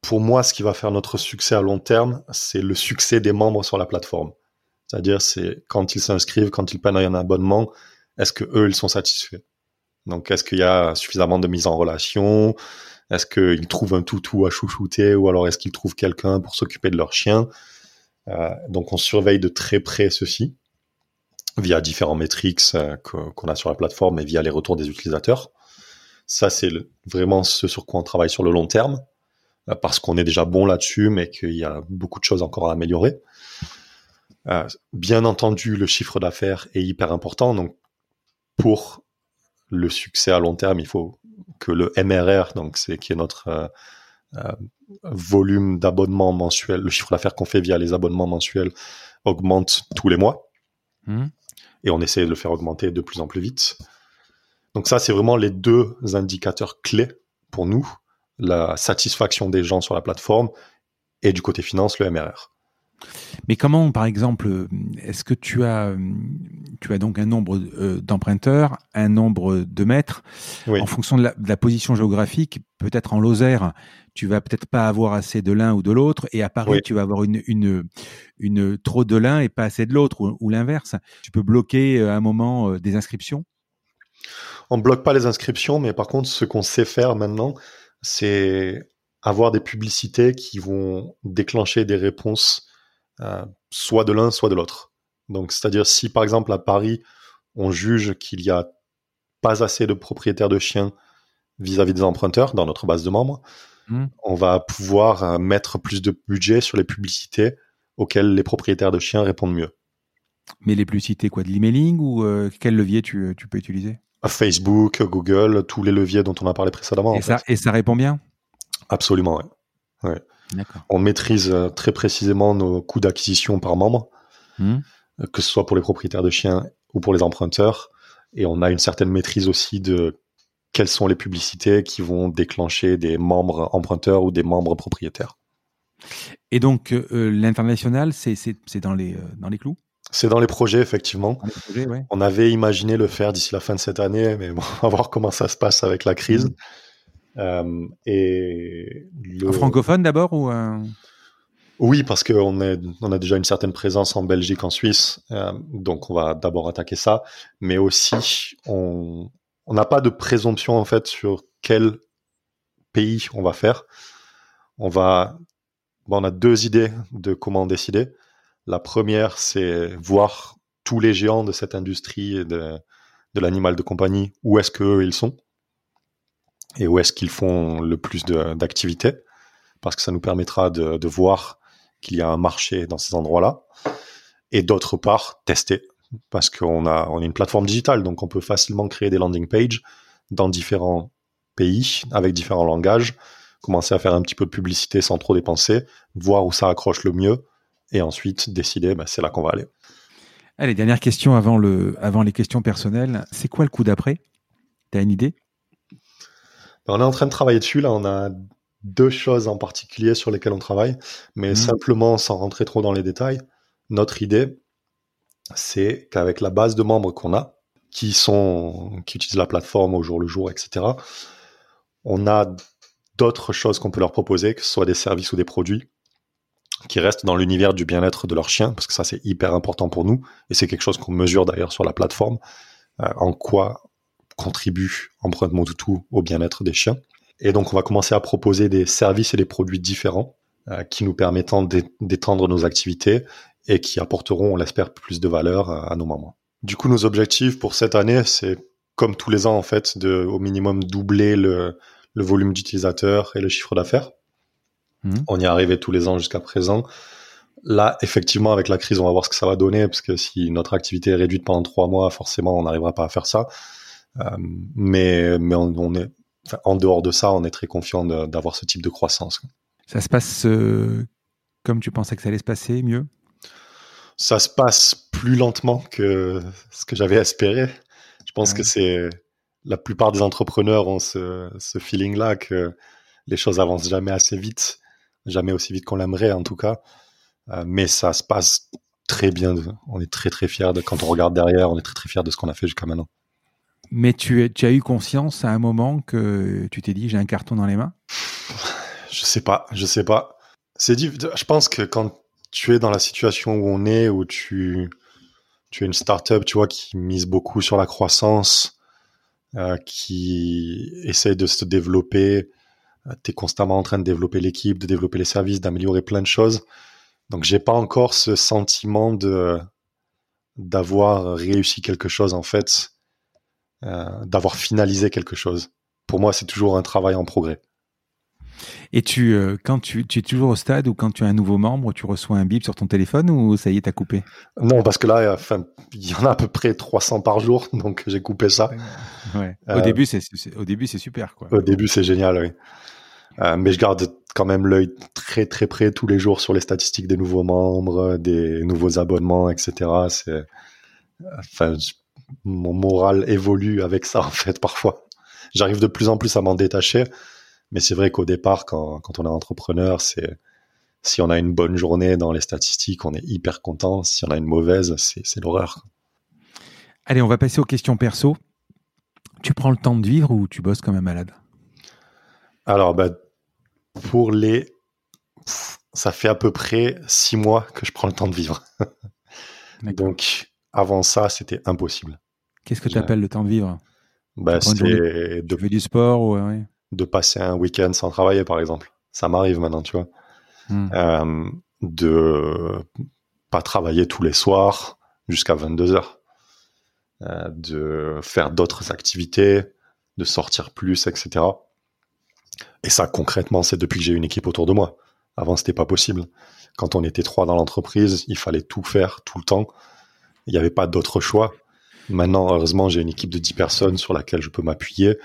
Speaker 2: pour moi, ce qui va faire notre succès à long terme, c'est le succès des membres sur la plateforme. C'est-à-dire, c'est quand ils s'inscrivent, quand ils prennent un abonnement, est-ce que eux, ils sont satisfaits? Donc, est-ce qu'il y a suffisamment de mise en relation? Est-ce qu'ils trouvent un toutou à chouchouter ou alors est-ce qu'ils trouvent quelqu'un pour s'occuper de leur chien? Euh, Donc, on surveille de très près ceci via différents métriques euh, qu'on a sur la plateforme et via les retours des utilisateurs. Ça, c'est vraiment ce sur quoi on travaille sur le long terme. Euh, parce qu'on est déjà bon là-dessus, mais qu'il y a beaucoup de choses encore à améliorer. Euh, bien entendu, le chiffre d'affaires est hyper important. Donc, pour le succès à long terme, il faut que le MRR, donc c'est qui est notre euh, euh, volume d'abonnements mensuels, le chiffre d'affaires qu'on fait via les abonnements mensuels augmente tous les mois. Mmh. Et on essaie de le faire augmenter de plus en plus vite. Donc ça, c'est vraiment les deux indicateurs clés pour nous la satisfaction des gens sur la plateforme et du côté finance, le MRR.
Speaker 1: Mais comment, par exemple, est-ce que tu as, tu as donc un nombre euh, d'emprunteurs, un nombre de mètres, en fonction de la, position géographique, peut-être en Lozère, tu vas peut-être pas avoir assez de l'un ou de l'autre, et à Paris, tu vas avoir une, une, une trop de l'un et pas assez de l'autre, ou, l'inverse. Tu peux bloquer euh, à un moment euh, des inscriptions?
Speaker 2: On bloque pas les inscriptions, mais par contre, ce qu'on sait faire maintenant, c'est avoir des publicités qui vont déclencher des réponses euh, soit de l'un, soit de l'autre. Donc, c'est-à-dire si par exemple à Paris, on juge qu'il y a pas assez de propriétaires de chiens vis-à-vis des emprunteurs dans notre base de membres, hmm. on va pouvoir euh, mettre plus de budget sur les publicités auxquelles les propriétaires de chiens répondent mieux.
Speaker 1: Mais les publicités quoi, de l'emailing ou euh, quel levier tu, peux utiliser?
Speaker 2: Facebook, Google, tous les leviers dont on a parlé précédemment.
Speaker 1: Et, ça, et ça répond bien?
Speaker 2: Absolument, oui. ouais. On maîtrise euh, très précisément nos coûts d'acquisition par membre, hmm. euh, que ce soit pour les propriétaires de chiens ou pour les emprunteurs. Et on a une certaine maîtrise aussi de quelles sont les publicités qui vont déclencher des membres emprunteurs ou des membres propriétaires.
Speaker 1: Et donc, euh, l'international, c'est dans les, dans les clous?
Speaker 2: C'est dans les projets, effectivement. On avait imaginé le faire d'ici la fin de cette année, mais bon, <laughs> on va voir comment ça se passe avec la crise. Hmm.
Speaker 1: Euh, et le... francophone d'abord ou
Speaker 2: Oui, parce qu'on on a déjà une certaine présence en Belgique, en Suisse, euh, donc on va d'abord attaquer ça. Mais aussi, on n'a pas de présomption en fait sur quel pays on va faire. On va, bon, on a deux idées de comment décider. La première, c'est voir tous les géants de cette industrie de, de l'animal de compagnie, où est-ce qu'eux ils sont? Et où est-ce qu'ils font le plus d'activités, parce que ça nous permettra de, voir qu'il y a un marché dans ces endroits-là, et d'autre part, tester, parce qu'on a, a une plateforme digitale, donc on peut facilement créer des landing pages dans différents pays, avec différents langages, commencer à faire un petit peu de publicité sans trop dépenser, voir où ça accroche le mieux, et ensuite décider, bah, c'est là qu'on va aller.
Speaker 1: Allez, dernière question avant, le, avant les questions personnelles. C'est quoi le coup d'après? Tu as une idée?
Speaker 2: On est en train de travailler dessus. Là, on a deux choses en particulier sur lesquelles on travaille, mais mhm. simplement sans rentrer trop dans les détails. Notre idée, c'est qu'avec la base de membres qu'on a, qui sont, qui utilisent la plateforme au jour le jour, etc., on a d'autres choses qu'on peut leur proposer, que ce soit des services ou des produits, qui restent dans l'univers du bien-être de leur chien, parce que ça c'est hyper important pour nous, et c'est quelque chose qu'on mesure d'ailleurs sur la plateforme, euh, en quoi contribue Empreinte Mon Toutou au bien-être des chiens. Et donc, on va commencer à proposer des services et des produits différents euh, qui nous permettent d'étendre nos activités et qui apporteront, on l'espère, plus de valeur à, nos mamans. Du coup, nos objectifs pour cette année, c'est comme tous les ans, en fait, de au minimum doubler le, volume d'utilisateurs et le chiffre d'affaires. Mmh. On y est arrivé tous les ans jusqu'à présent. Là, effectivement, avec la crise, on va voir ce que ça va donner, parce que si notre activité est réduite pendant trois mois, forcément, on n'arrivera pas à faire ça. Euh, mais mais on, est en dehors de ça, on est très confiant d'avoir ce type de croissance.
Speaker 1: Ça se passe euh, comme tu pensais que ça allait se passer, mieux?
Speaker 2: Ça se passe plus lentement que ce que j'avais espéré. Je pense que c'est la plupart des entrepreneurs ont ce, ce feeling-là que les choses avancent jamais assez vite, jamais aussi vite qu'on l'aimerait en tout cas. Euh, mais ça se passe très bien. On est très très fiers de quand on regarde derrière, on est très très fiers de ce qu'on a fait jusqu'à maintenant.
Speaker 1: Mais tu, as eu conscience à un moment que tu t'es dit j'ai un carton dans les mains? <sighs>
Speaker 2: Je sais pas, je sais pas. C'est Je pense que quand tu es dans la situation où on est, où tu, tu es une startup, tu vois, qui mise beaucoup sur la croissance, euh, qui essaie de se développer, tu es constamment en train de développer l'équipe, de développer les services, d'améliorer plein de choses. Donc j'ai pas encore ce sentiment de d'avoir réussi quelque chose en fait euh, d'avoir finalisé quelque chose. Pour moi, c'est toujours un travail en progrès.
Speaker 1: Et tu, euh, quand tu, es toujours au stade ou quand tu as un nouveau membre, tu reçois un bip sur ton téléphone ou ça y est, t'as coupé?
Speaker 2: Non, parce que là, enfin, il y en a à peu près 300 par jour, <laughs> donc j'ai coupé ça.
Speaker 1: Ouais. Au euh, début, c'est au début c'est super quoi.
Speaker 2: Au début, c'est génial, oui. mais je garde quand même l'œil très très près tous les jours sur les statistiques des nouveaux membres, des nouveaux abonnements, etc. C'est, enfin, mon moral évolue avec ça <laughs> en fait parfois. J'arrive de plus en plus à m'en détacher, mais c'est vrai qu'au départ, quand, quand on est entrepreneur, c'est Si on a une bonne journée dans les statistiques, on est hyper content. Si on a une mauvaise, c'est l'horreur.
Speaker 1: Allez, on va passer aux questions perso. Tu prends le temps de vivre ou tu bosses comme un malade?
Speaker 2: Alors, bah, pour les. Ça fait à peu près six mois que je prends le temps de vivre. Donc, avant ça, c'était impossible.
Speaker 1: Qu'est-ce que tu appelles le temps de vivre?
Speaker 2: Bah, C'est
Speaker 1: de faire du sport ou
Speaker 2: de passer un week-end sans travailler, par exemple. Ça m'arrive maintenant, tu vois. Hmm. Euh, de pas travailler tous les soirs jusqu'à 22 heures. Euh, de faire d'autres activités, de sortir plus, etc. Et ça, concrètement, c'est depuis que j'ai une équipe autour de moi. Avant, c'était pas possible. Quand on était trois dans l'entreprise, il fallait tout faire tout le temps. Il n'y avait pas d'autre choix. Maintenant, heureusement, j'ai une équipe de 10 personnes sur laquelle je peux m'appuyer,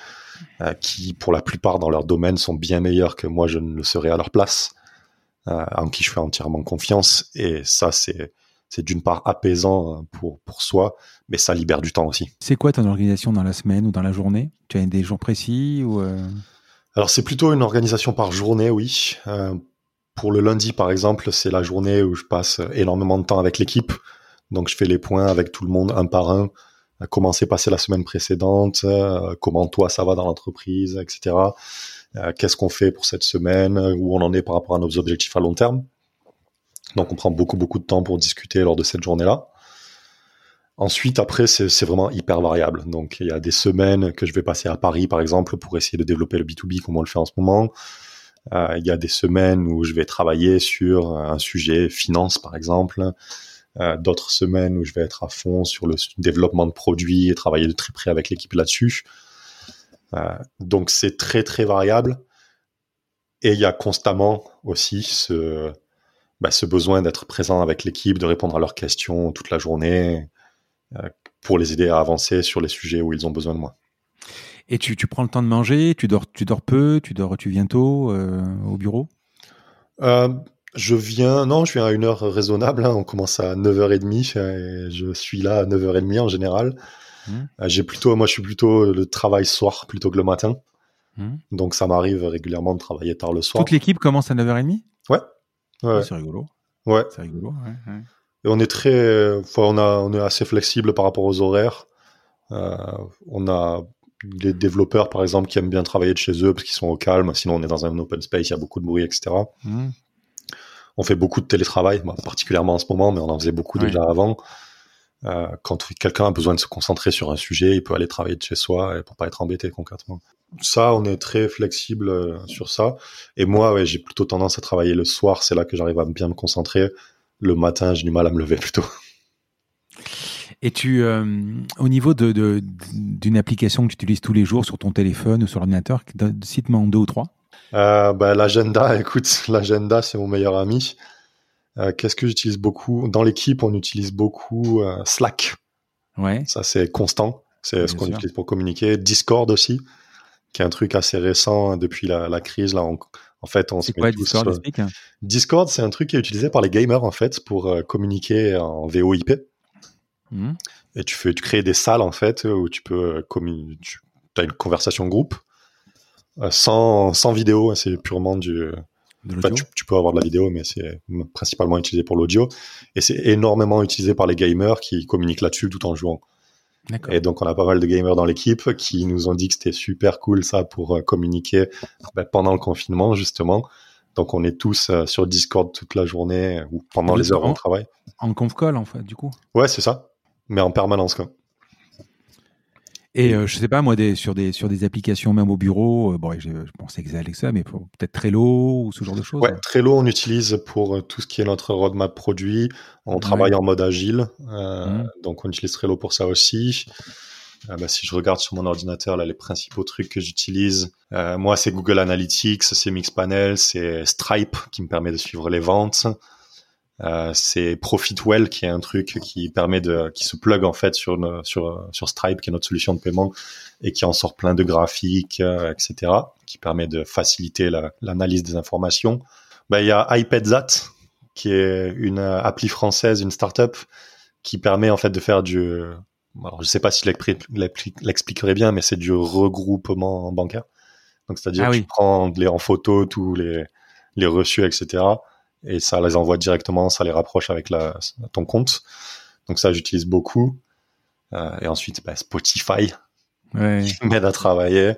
Speaker 2: euh, qui, pour la plupart, dans leur domaine, sont bien meilleurs que moi, je ne le serais à leur place, euh, en qui je fais entièrement confiance. Et ça, c'est, c'est d'une part apaisant euh, pour, pour soi, mais ça libère du temps aussi.
Speaker 1: C'est quoi ton organisation dans la semaine ou dans la journée? Tu as des jours précis ou
Speaker 2: Alors, c'est plutôt une organisation par journée, oui. pour le lundi, par exemple, c'est la journée où je passe énormément de temps avec l'équipe. Donc, je fais les points avec tout le monde un par un comment s'est passé la semaine précédente, euh, comment toi ça va dans l'entreprise, etc. Euh, qu'est-ce qu'on fait pour cette semaine, où on en est par rapport à nos objectifs à long terme? Donc on prend beaucoup beaucoup de temps pour discuter lors de cette journée-là. Ensuite, après, c'est vraiment hyper variable. Donc, il y a des semaines que je vais passer à Paris, par exemple, pour essayer de développer le B2B comme on le fait en ce moment. Euh, il y a des semaines où je vais travailler sur un sujet finance, par exemple. Euh, d'autres semaines où je vais être à fond sur le développement de produits et travailler de très près avec l'équipe là-dessus. Euh, donc c'est très très variable. Et il y a constamment aussi ce, bah, ce besoin d'être présent avec l'équipe, de répondre à leurs questions toute la journée euh, pour les aider à avancer sur les sujets où ils ont besoin de moi.
Speaker 1: Et tu, tu prends le temps de manger, tu dors, tu dors peu, tu dors, tu viens tôt au bureau?
Speaker 2: Je viens, non, je viens à une heure raisonnable. Hein. On commence à 9h30 et je suis là à 9h30 en général. Mmh. Euh, j'ai plutôt, moi, je suis plutôt le travail soir plutôt que le matin. Mmh. Donc, ça m'arrive régulièrement de travailler tard le soir.
Speaker 1: Toute l'équipe commence à 9h30
Speaker 2: Ouais.
Speaker 1: ouais. C'est rigolo.
Speaker 2: Ouais.
Speaker 1: C'est rigolo, ouais,
Speaker 2: Et on est très, on, a, on est assez flexible par rapport aux horaires. Euh, on a les développeurs, par exemple, qui aiment bien travailler de chez eux parce qu'ils sont au calme. Sinon, on est dans un open space, il y a beaucoup de bruit, etc on fait beaucoup de télétravail, particulièrement en ce moment, mais on en faisait beaucoup déjà avant. Euh, quand quelqu'un a besoin de se concentrer sur un sujet, il peut aller travailler de chez soi pour pas être embêté concrètement. Ça, on est très flexible euh, sur ça. Et moi, ouais, j'ai plutôt tendance à travailler le soir. C'est là que j'arrive à bien me concentrer. Le matin, j'ai du mal à me lever <laughs> plutôt.
Speaker 1: Et tu, euh, au niveau de, d'une application que tu utilises tous les jours sur ton téléphone ou sur l'ordinateur, cite-moi en deux ou trois.
Speaker 2: Euh, bah, l'agenda, <laughs> écoute, l'agenda, c'est mon meilleur ami. Euh, qu'est-ce que j'utilise beaucoup? Dans l'équipe, on utilise beaucoup euh, Slack.
Speaker 1: Ouais.
Speaker 2: Ça, c'est constant. C'est ce qu'on utilise pour communiquer. Discord aussi, qui est un truc assez récent hein, depuis la, la crise. Là, en fait, on
Speaker 1: quoi Discord
Speaker 2: Discord, c'est un truc qui est utilisé par les gamers en fait pour communiquer en VoIP. Mmh. Et tu fais, tu crées des salles en fait où tu peux. Tu as une conversation groupe sans, sans vidéo, hein, c'est purement du. tu, peux avoir de la vidéo, mais c'est principalement utilisé pour l'audio. Et c'est énormément utilisé par les gamers qui communiquent là-dessus tout en jouant. Et donc, on a pas mal de gamers dans l'équipe qui nous ont dit que c'était super cool ça pour euh, communiquer bah, pendant le confinement, justement. Donc, on est tous euh, sur Discord toute la journée ou pendant les heures de travail.
Speaker 1: En conf call, en fait, du coup?
Speaker 2: Ouais, c'est ça. Mais en permanence, quoi.
Speaker 1: Et euh, je sais pas moi des, sur des sur des applications même au bureau, euh, bon je, je pensais que Alexa, mais peut-être Trello ou ce genre de choses.
Speaker 2: Ouais, Trello on utilise pour euh, tout ce qui est notre roadmap produit. On travaille en mode agile, mmh. donc on utilise Trello pour ça aussi. Bah, si je regarde sur mon ordinateur là les principaux trucs que j'utilise, moi c'est Google Analytics, c'est Mixpanel, c'est Stripe qui me permet de suivre les ventes. Euh, c'est Profitwell qui est un truc qui permet de, qui se plug en fait sur sur sur Stripe qui est notre solution de paiement et qui en sort plein de graphiques, euh, etc. qui permet de faciliter l'analyse des informations. Ben, il y a iPadzat qui est une appli française, une startup qui permet en fait de faire du alors, je sais pas si l'expliquerait bien, mais c'est du regroupement bancaire. Donc, c'est-à-dire ah que tu prends les, en photo tous les, les reçus, etc et ça les envoie directement, ça les rapproche avec la, ton compte. Donc ça, j'utilise beaucoup. Euh, et ensuite, bah, Spotify
Speaker 1: ouais. <laughs>
Speaker 2: qui m'aide à travailler.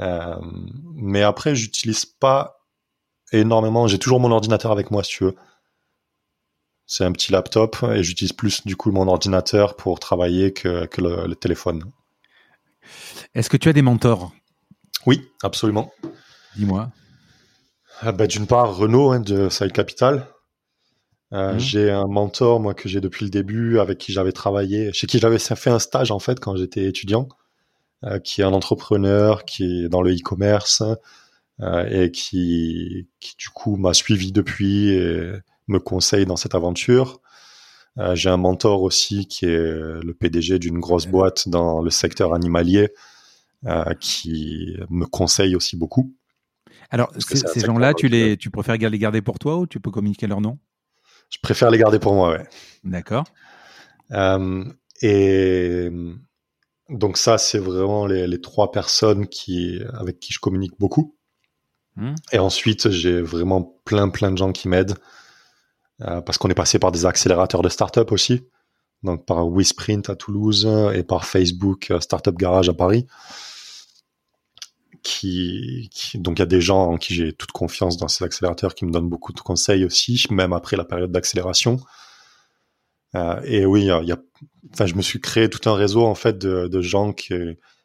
Speaker 2: Euh, mais après, j'utilise pas énormément. J'ai toujours mon ordinateur avec moi, si tu veux. C'est un petit laptop et j'utilise plus du coup mon ordinateur pour travailler que, que le, téléphone.
Speaker 1: Est-ce que tu as des mentors?
Speaker 2: Oui, absolument.
Speaker 1: Dis-moi.
Speaker 2: Ah bah, D'une part, Renault hein, de Side Capital. Euh, mhm. J'ai un mentor, moi, que j'ai depuis le début, avec qui j'avais travaillé, chez qui j'avais fait un stage, en fait, quand j'étais étudiant, euh, qui est un entrepreneur, qui est dans le e-commerce, euh, et qui, qui, du coup, m'a suivi depuis et me conseille dans cette aventure. J'ai un mentor aussi qui est le PDG d'une grosse boîte dans le secteur animalier, qui me conseille aussi beaucoup.
Speaker 1: Alors, ces gens-là, tu, les, tu préfères les garder pour toi ou tu peux communiquer leur nom?
Speaker 2: Je préfère les garder pour moi, ouais.
Speaker 1: D'accord.
Speaker 2: Euh, et donc ça, c'est vraiment les, trois personnes qui, avec qui je communique beaucoup. Hmm. Et ensuite, j'ai vraiment plein, plein de gens qui m'aident euh, parce qu'on est passé par des accélérateurs de start-up aussi. Donc par WeSprint à Toulouse et par Facebook euh, Startup Garage à Paris qui, donc il y a des gens en qui j'ai toute confiance dans ces accélérateurs qui me donnent beaucoup de conseils aussi, même après la période d'accélération. Euh, et oui, il y a, enfin, je me suis créé tout un réseau en fait de, de gens qui,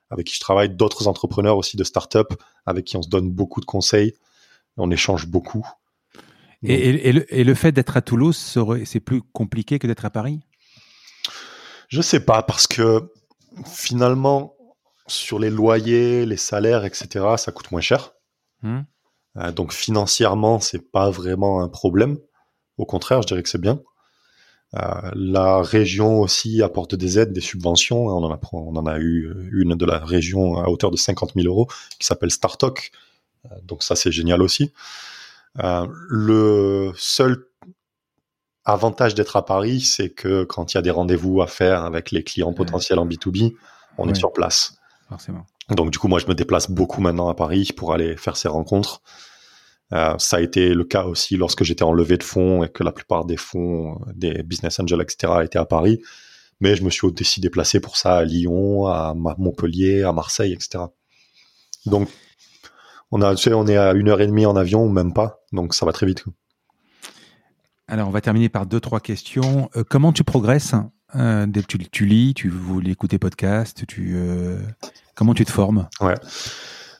Speaker 2: avec qui je travaille, d'autres entrepreneurs aussi de start-up avec qui on se donne beaucoup de conseils, on échange beaucoup.
Speaker 1: Et, et, le, et, le, fait d'être à Toulouse, c'est plus compliqué que d'être à Paris?
Speaker 2: Je sais pas parce que finalement, sur les loyers, les salaires, etc., ça coûte moins cher. Hmm. Euh, donc financièrement, c'est pas vraiment un problème. Au contraire, je dirais que c'est bien. Euh, la région aussi apporte des aides, des subventions. On en a, on en a eu une de la région à hauteur de 50 000 euros qui s'appelle Startalk. Euh, donc ça, c'est génial aussi. le seul avantage d'être à Paris, c'est que quand il y a des rendez-vous à faire avec les clients potentiels en B2B, on est sur place. Donc du coup, moi, je me déplace beaucoup maintenant à Paris pour aller faire ces rencontres. Euh, ça a été le cas aussi lorsque j'étais en levée de fonds et que la plupart des fonds, des business angels, etc., étaient à Paris. Mais je me suis aussi déplacé pour ça à Lyon, à Montpellier, à Marseille, etc. Donc, on a, tu sais, on est à une heure et demie en avion, même pas. Donc, ça va très vite.
Speaker 1: Alors, on va terminer par deux, trois questions. Euh, comment tu progresses euh, tu, tu, lis, tu voulais écouter podcast, tu euh, comment tu te formes?
Speaker 2: Ouais,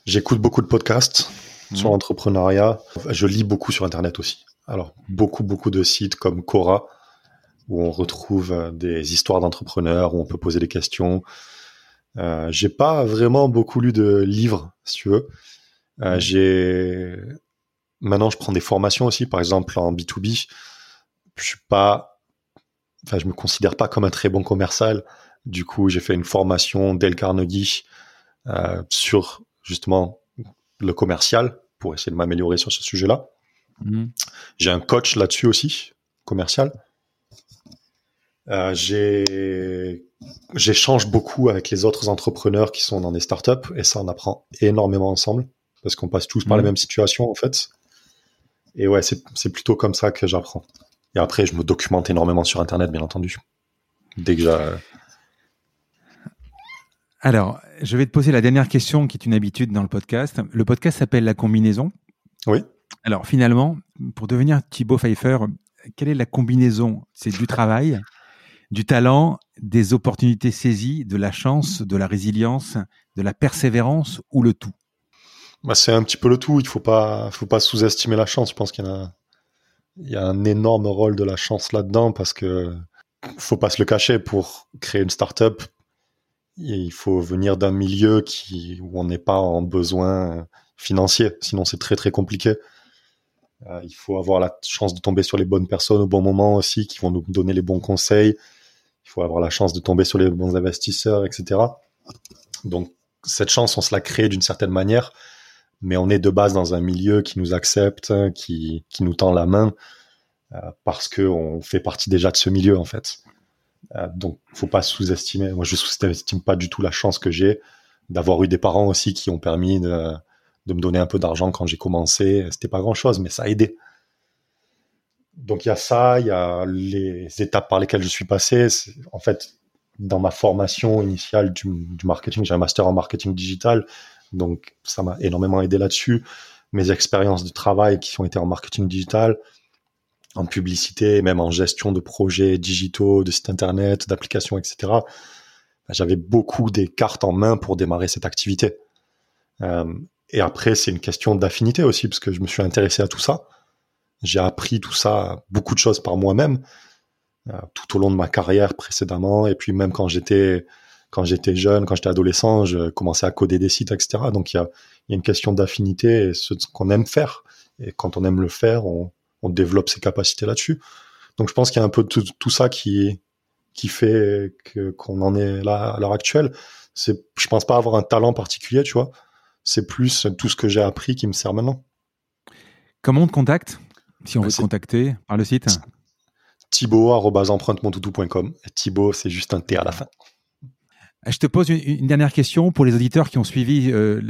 Speaker 2: j'écoute beaucoup de podcasts sur mmh. l'entrepreneuriat. Je lis beaucoup sur internet aussi. Alors beaucoup beaucoup de sites comme Quora où on retrouve euh, des histoires d'entrepreneurs où on peut poser des questions. Euh, j'ai pas vraiment beaucoup lu de livres, si tu veux. Euh, mmh. j'ai maintenant je prends des formations aussi, par exemple en B2B. Je suis pas enfin, je me considère pas comme un très bon commercial. Du coup, j'ai fait une formation Dale Carnegie euh, sur justement le commercial pour essayer de m'améliorer sur ce sujet-là. Mhm. J'ai un coach là-dessus aussi, commercial. Euh, j'échange beaucoup avec les autres entrepreneurs qui sont dans des startups et ça, on apprend énormément ensemble parce qu'on passe tous par la mhm. même situation en fait. Et ouais, c'est plutôt comme ça que j'apprends. Et après, je me documente énormément sur Internet, bien entendu. Dès que j'ai...
Speaker 1: Alors, je vais te poser la dernière question qui est une habitude dans le podcast. Le podcast s'appelle La combinaison.
Speaker 2: Oui.
Speaker 1: Alors, finalement, pour devenir Thibaut Pfeiffer, quelle est la combinaison? C'est du travail, du talent, des opportunités saisies, de la chance, de la résilience, de la persévérance ou le tout?
Speaker 2: Bah, C'est un petit peu le tout. Il ne faut pas, faut pas sous-estimer la chance. Je pense qu'il y en a il y a un énorme rôle de la chance là-dedans parce que faut pas se le cacher pour créer une startup. Il faut venir d'un milieu qui où on n'est pas en besoin financier, sinon c'est très très compliqué. Euh, il faut avoir la chance de tomber sur les bonnes personnes au bon moment aussi, qui vont nous donner les bons conseils. Il faut avoir la chance de tomber sur les bons investisseurs, etc. Donc cette chance, on se la crée d'une certaine manière mais on est de base dans un milieu qui nous accepte, qui, qui nous tend la main, euh, parce qu'on fait partie déjà de ce milieu, en fait. Euh, donc, faut pas sous-estimer. Moi, je sous-estime pas du tout la chance que j'ai d'avoir eu des parents aussi qui ont permis de, de me donner un peu d'argent quand j'ai commencé. C'était pas grand-chose, mais ça a aidé. donc il y a ça, il y a les étapes par lesquelles je suis passé. En fait, dans ma formation initiale du, marketing, j'ai un master en marketing digital, donc ça m'a énormément aidé là-dessus. Mes expériences de travail qui ont été en marketing digital, en publicité, même en gestion de projets digitaux, de sites internet, d'applications, etc. Bah, j'avais beaucoup des cartes en main pour démarrer cette activité. Euh, et après, c'est une question d'affinité aussi, parce que je me suis intéressé à tout ça. J'ai appris tout ça, beaucoup de choses par moi-même, euh, tout au long de ma carrière précédemment, et puis même quand j'étais quand j'étais jeune, quand j'étais adolescent, je commençais à coder des sites, etc. Donc il y a, y a, une question d'affinité et ce qu'on aime faire. Et quand on aime le faire, on, on développe ses capacités là-dessus. Donc je pense qu'il y a un peu tout, tout ça qui qui fait que qu'on en est là à l'heure actuelle. C'est, je pense pas avoir un talent particulier, tu vois. C'est plus tout ce que j'ai appris qui me sert maintenant.
Speaker 1: Comment on te contacte si on veut te contacter par le site?
Speaker 2: Thibaut@empruntemontoutou.com. Thibaut, c'est juste un T à la fin.
Speaker 1: Je te pose une, dernière question pour les auditeurs qui ont suivi euh,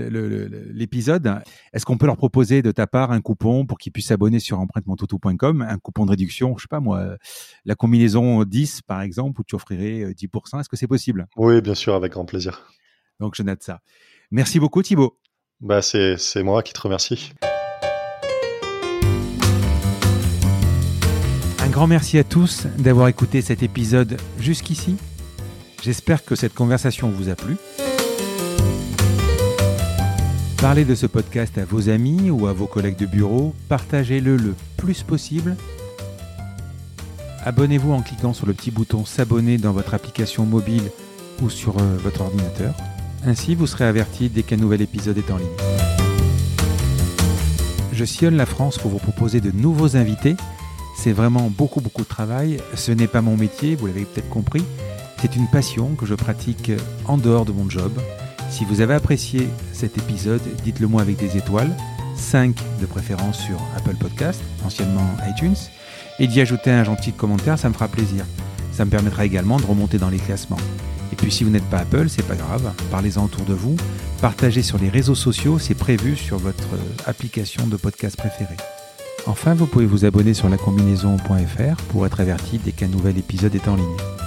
Speaker 1: l'épisode. Est-ce qu'on peut leur proposer de ta part un coupon pour qu'ils puissent s'abonner sur empruntemontoutou.com, un coupon de réduction, je sais pas moi, la combinaison 10 par exemple, où tu offrirais 10%. Euh, Est-ce que c'est possible?
Speaker 2: Oui, bien sûr, avec grand plaisir.
Speaker 1: Donc je note ça. Merci beaucoup Thibaut.
Speaker 2: Bah, c'est moi qui te remercie.
Speaker 1: Un grand merci à tous d'avoir écouté cet épisode jusqu'ici. J'espère que cette conversation vous a plu. Parlez de ce podcast à vos amis ou à vos collègues de bureau, partagez-le le plus possible. Abonnez-vous en cliquant sur le petit bouton s'abonner dans votre application mobile ou sur euh, votre ordinateur. Ainsi, vous serez averti dès qu'un nouvel épisode est en ligne. Je sillonne la France pour vous proposer de nouveaux invités. C'est vraiment beaucoup beaucoup de travail. Ce n'est pas mon métier, vous l'avez peut-être compris. C'est une passion que je pratique en dehors de mon job. Si vous avez apprécié cet épisode, dites-le moi avec des étoiles, 5 de préférence sur Apple Podcast, anciennement iTunes, et d'y ajouter un gentil commentaire, ça me fera plaisir. Ça me permettra également de remonter dans les classements. Et puis si vous n'êtes pas Apple, c'est pas grave, parlez-en autour de vous, partagez sur les réseaux sociaux, c'est prévu sur votre application de podcast préférée. Enfin, vous pouvez vous abonner sur lacombinaison.fr pour être averti dès qu'un nouvel épisode est en ligne.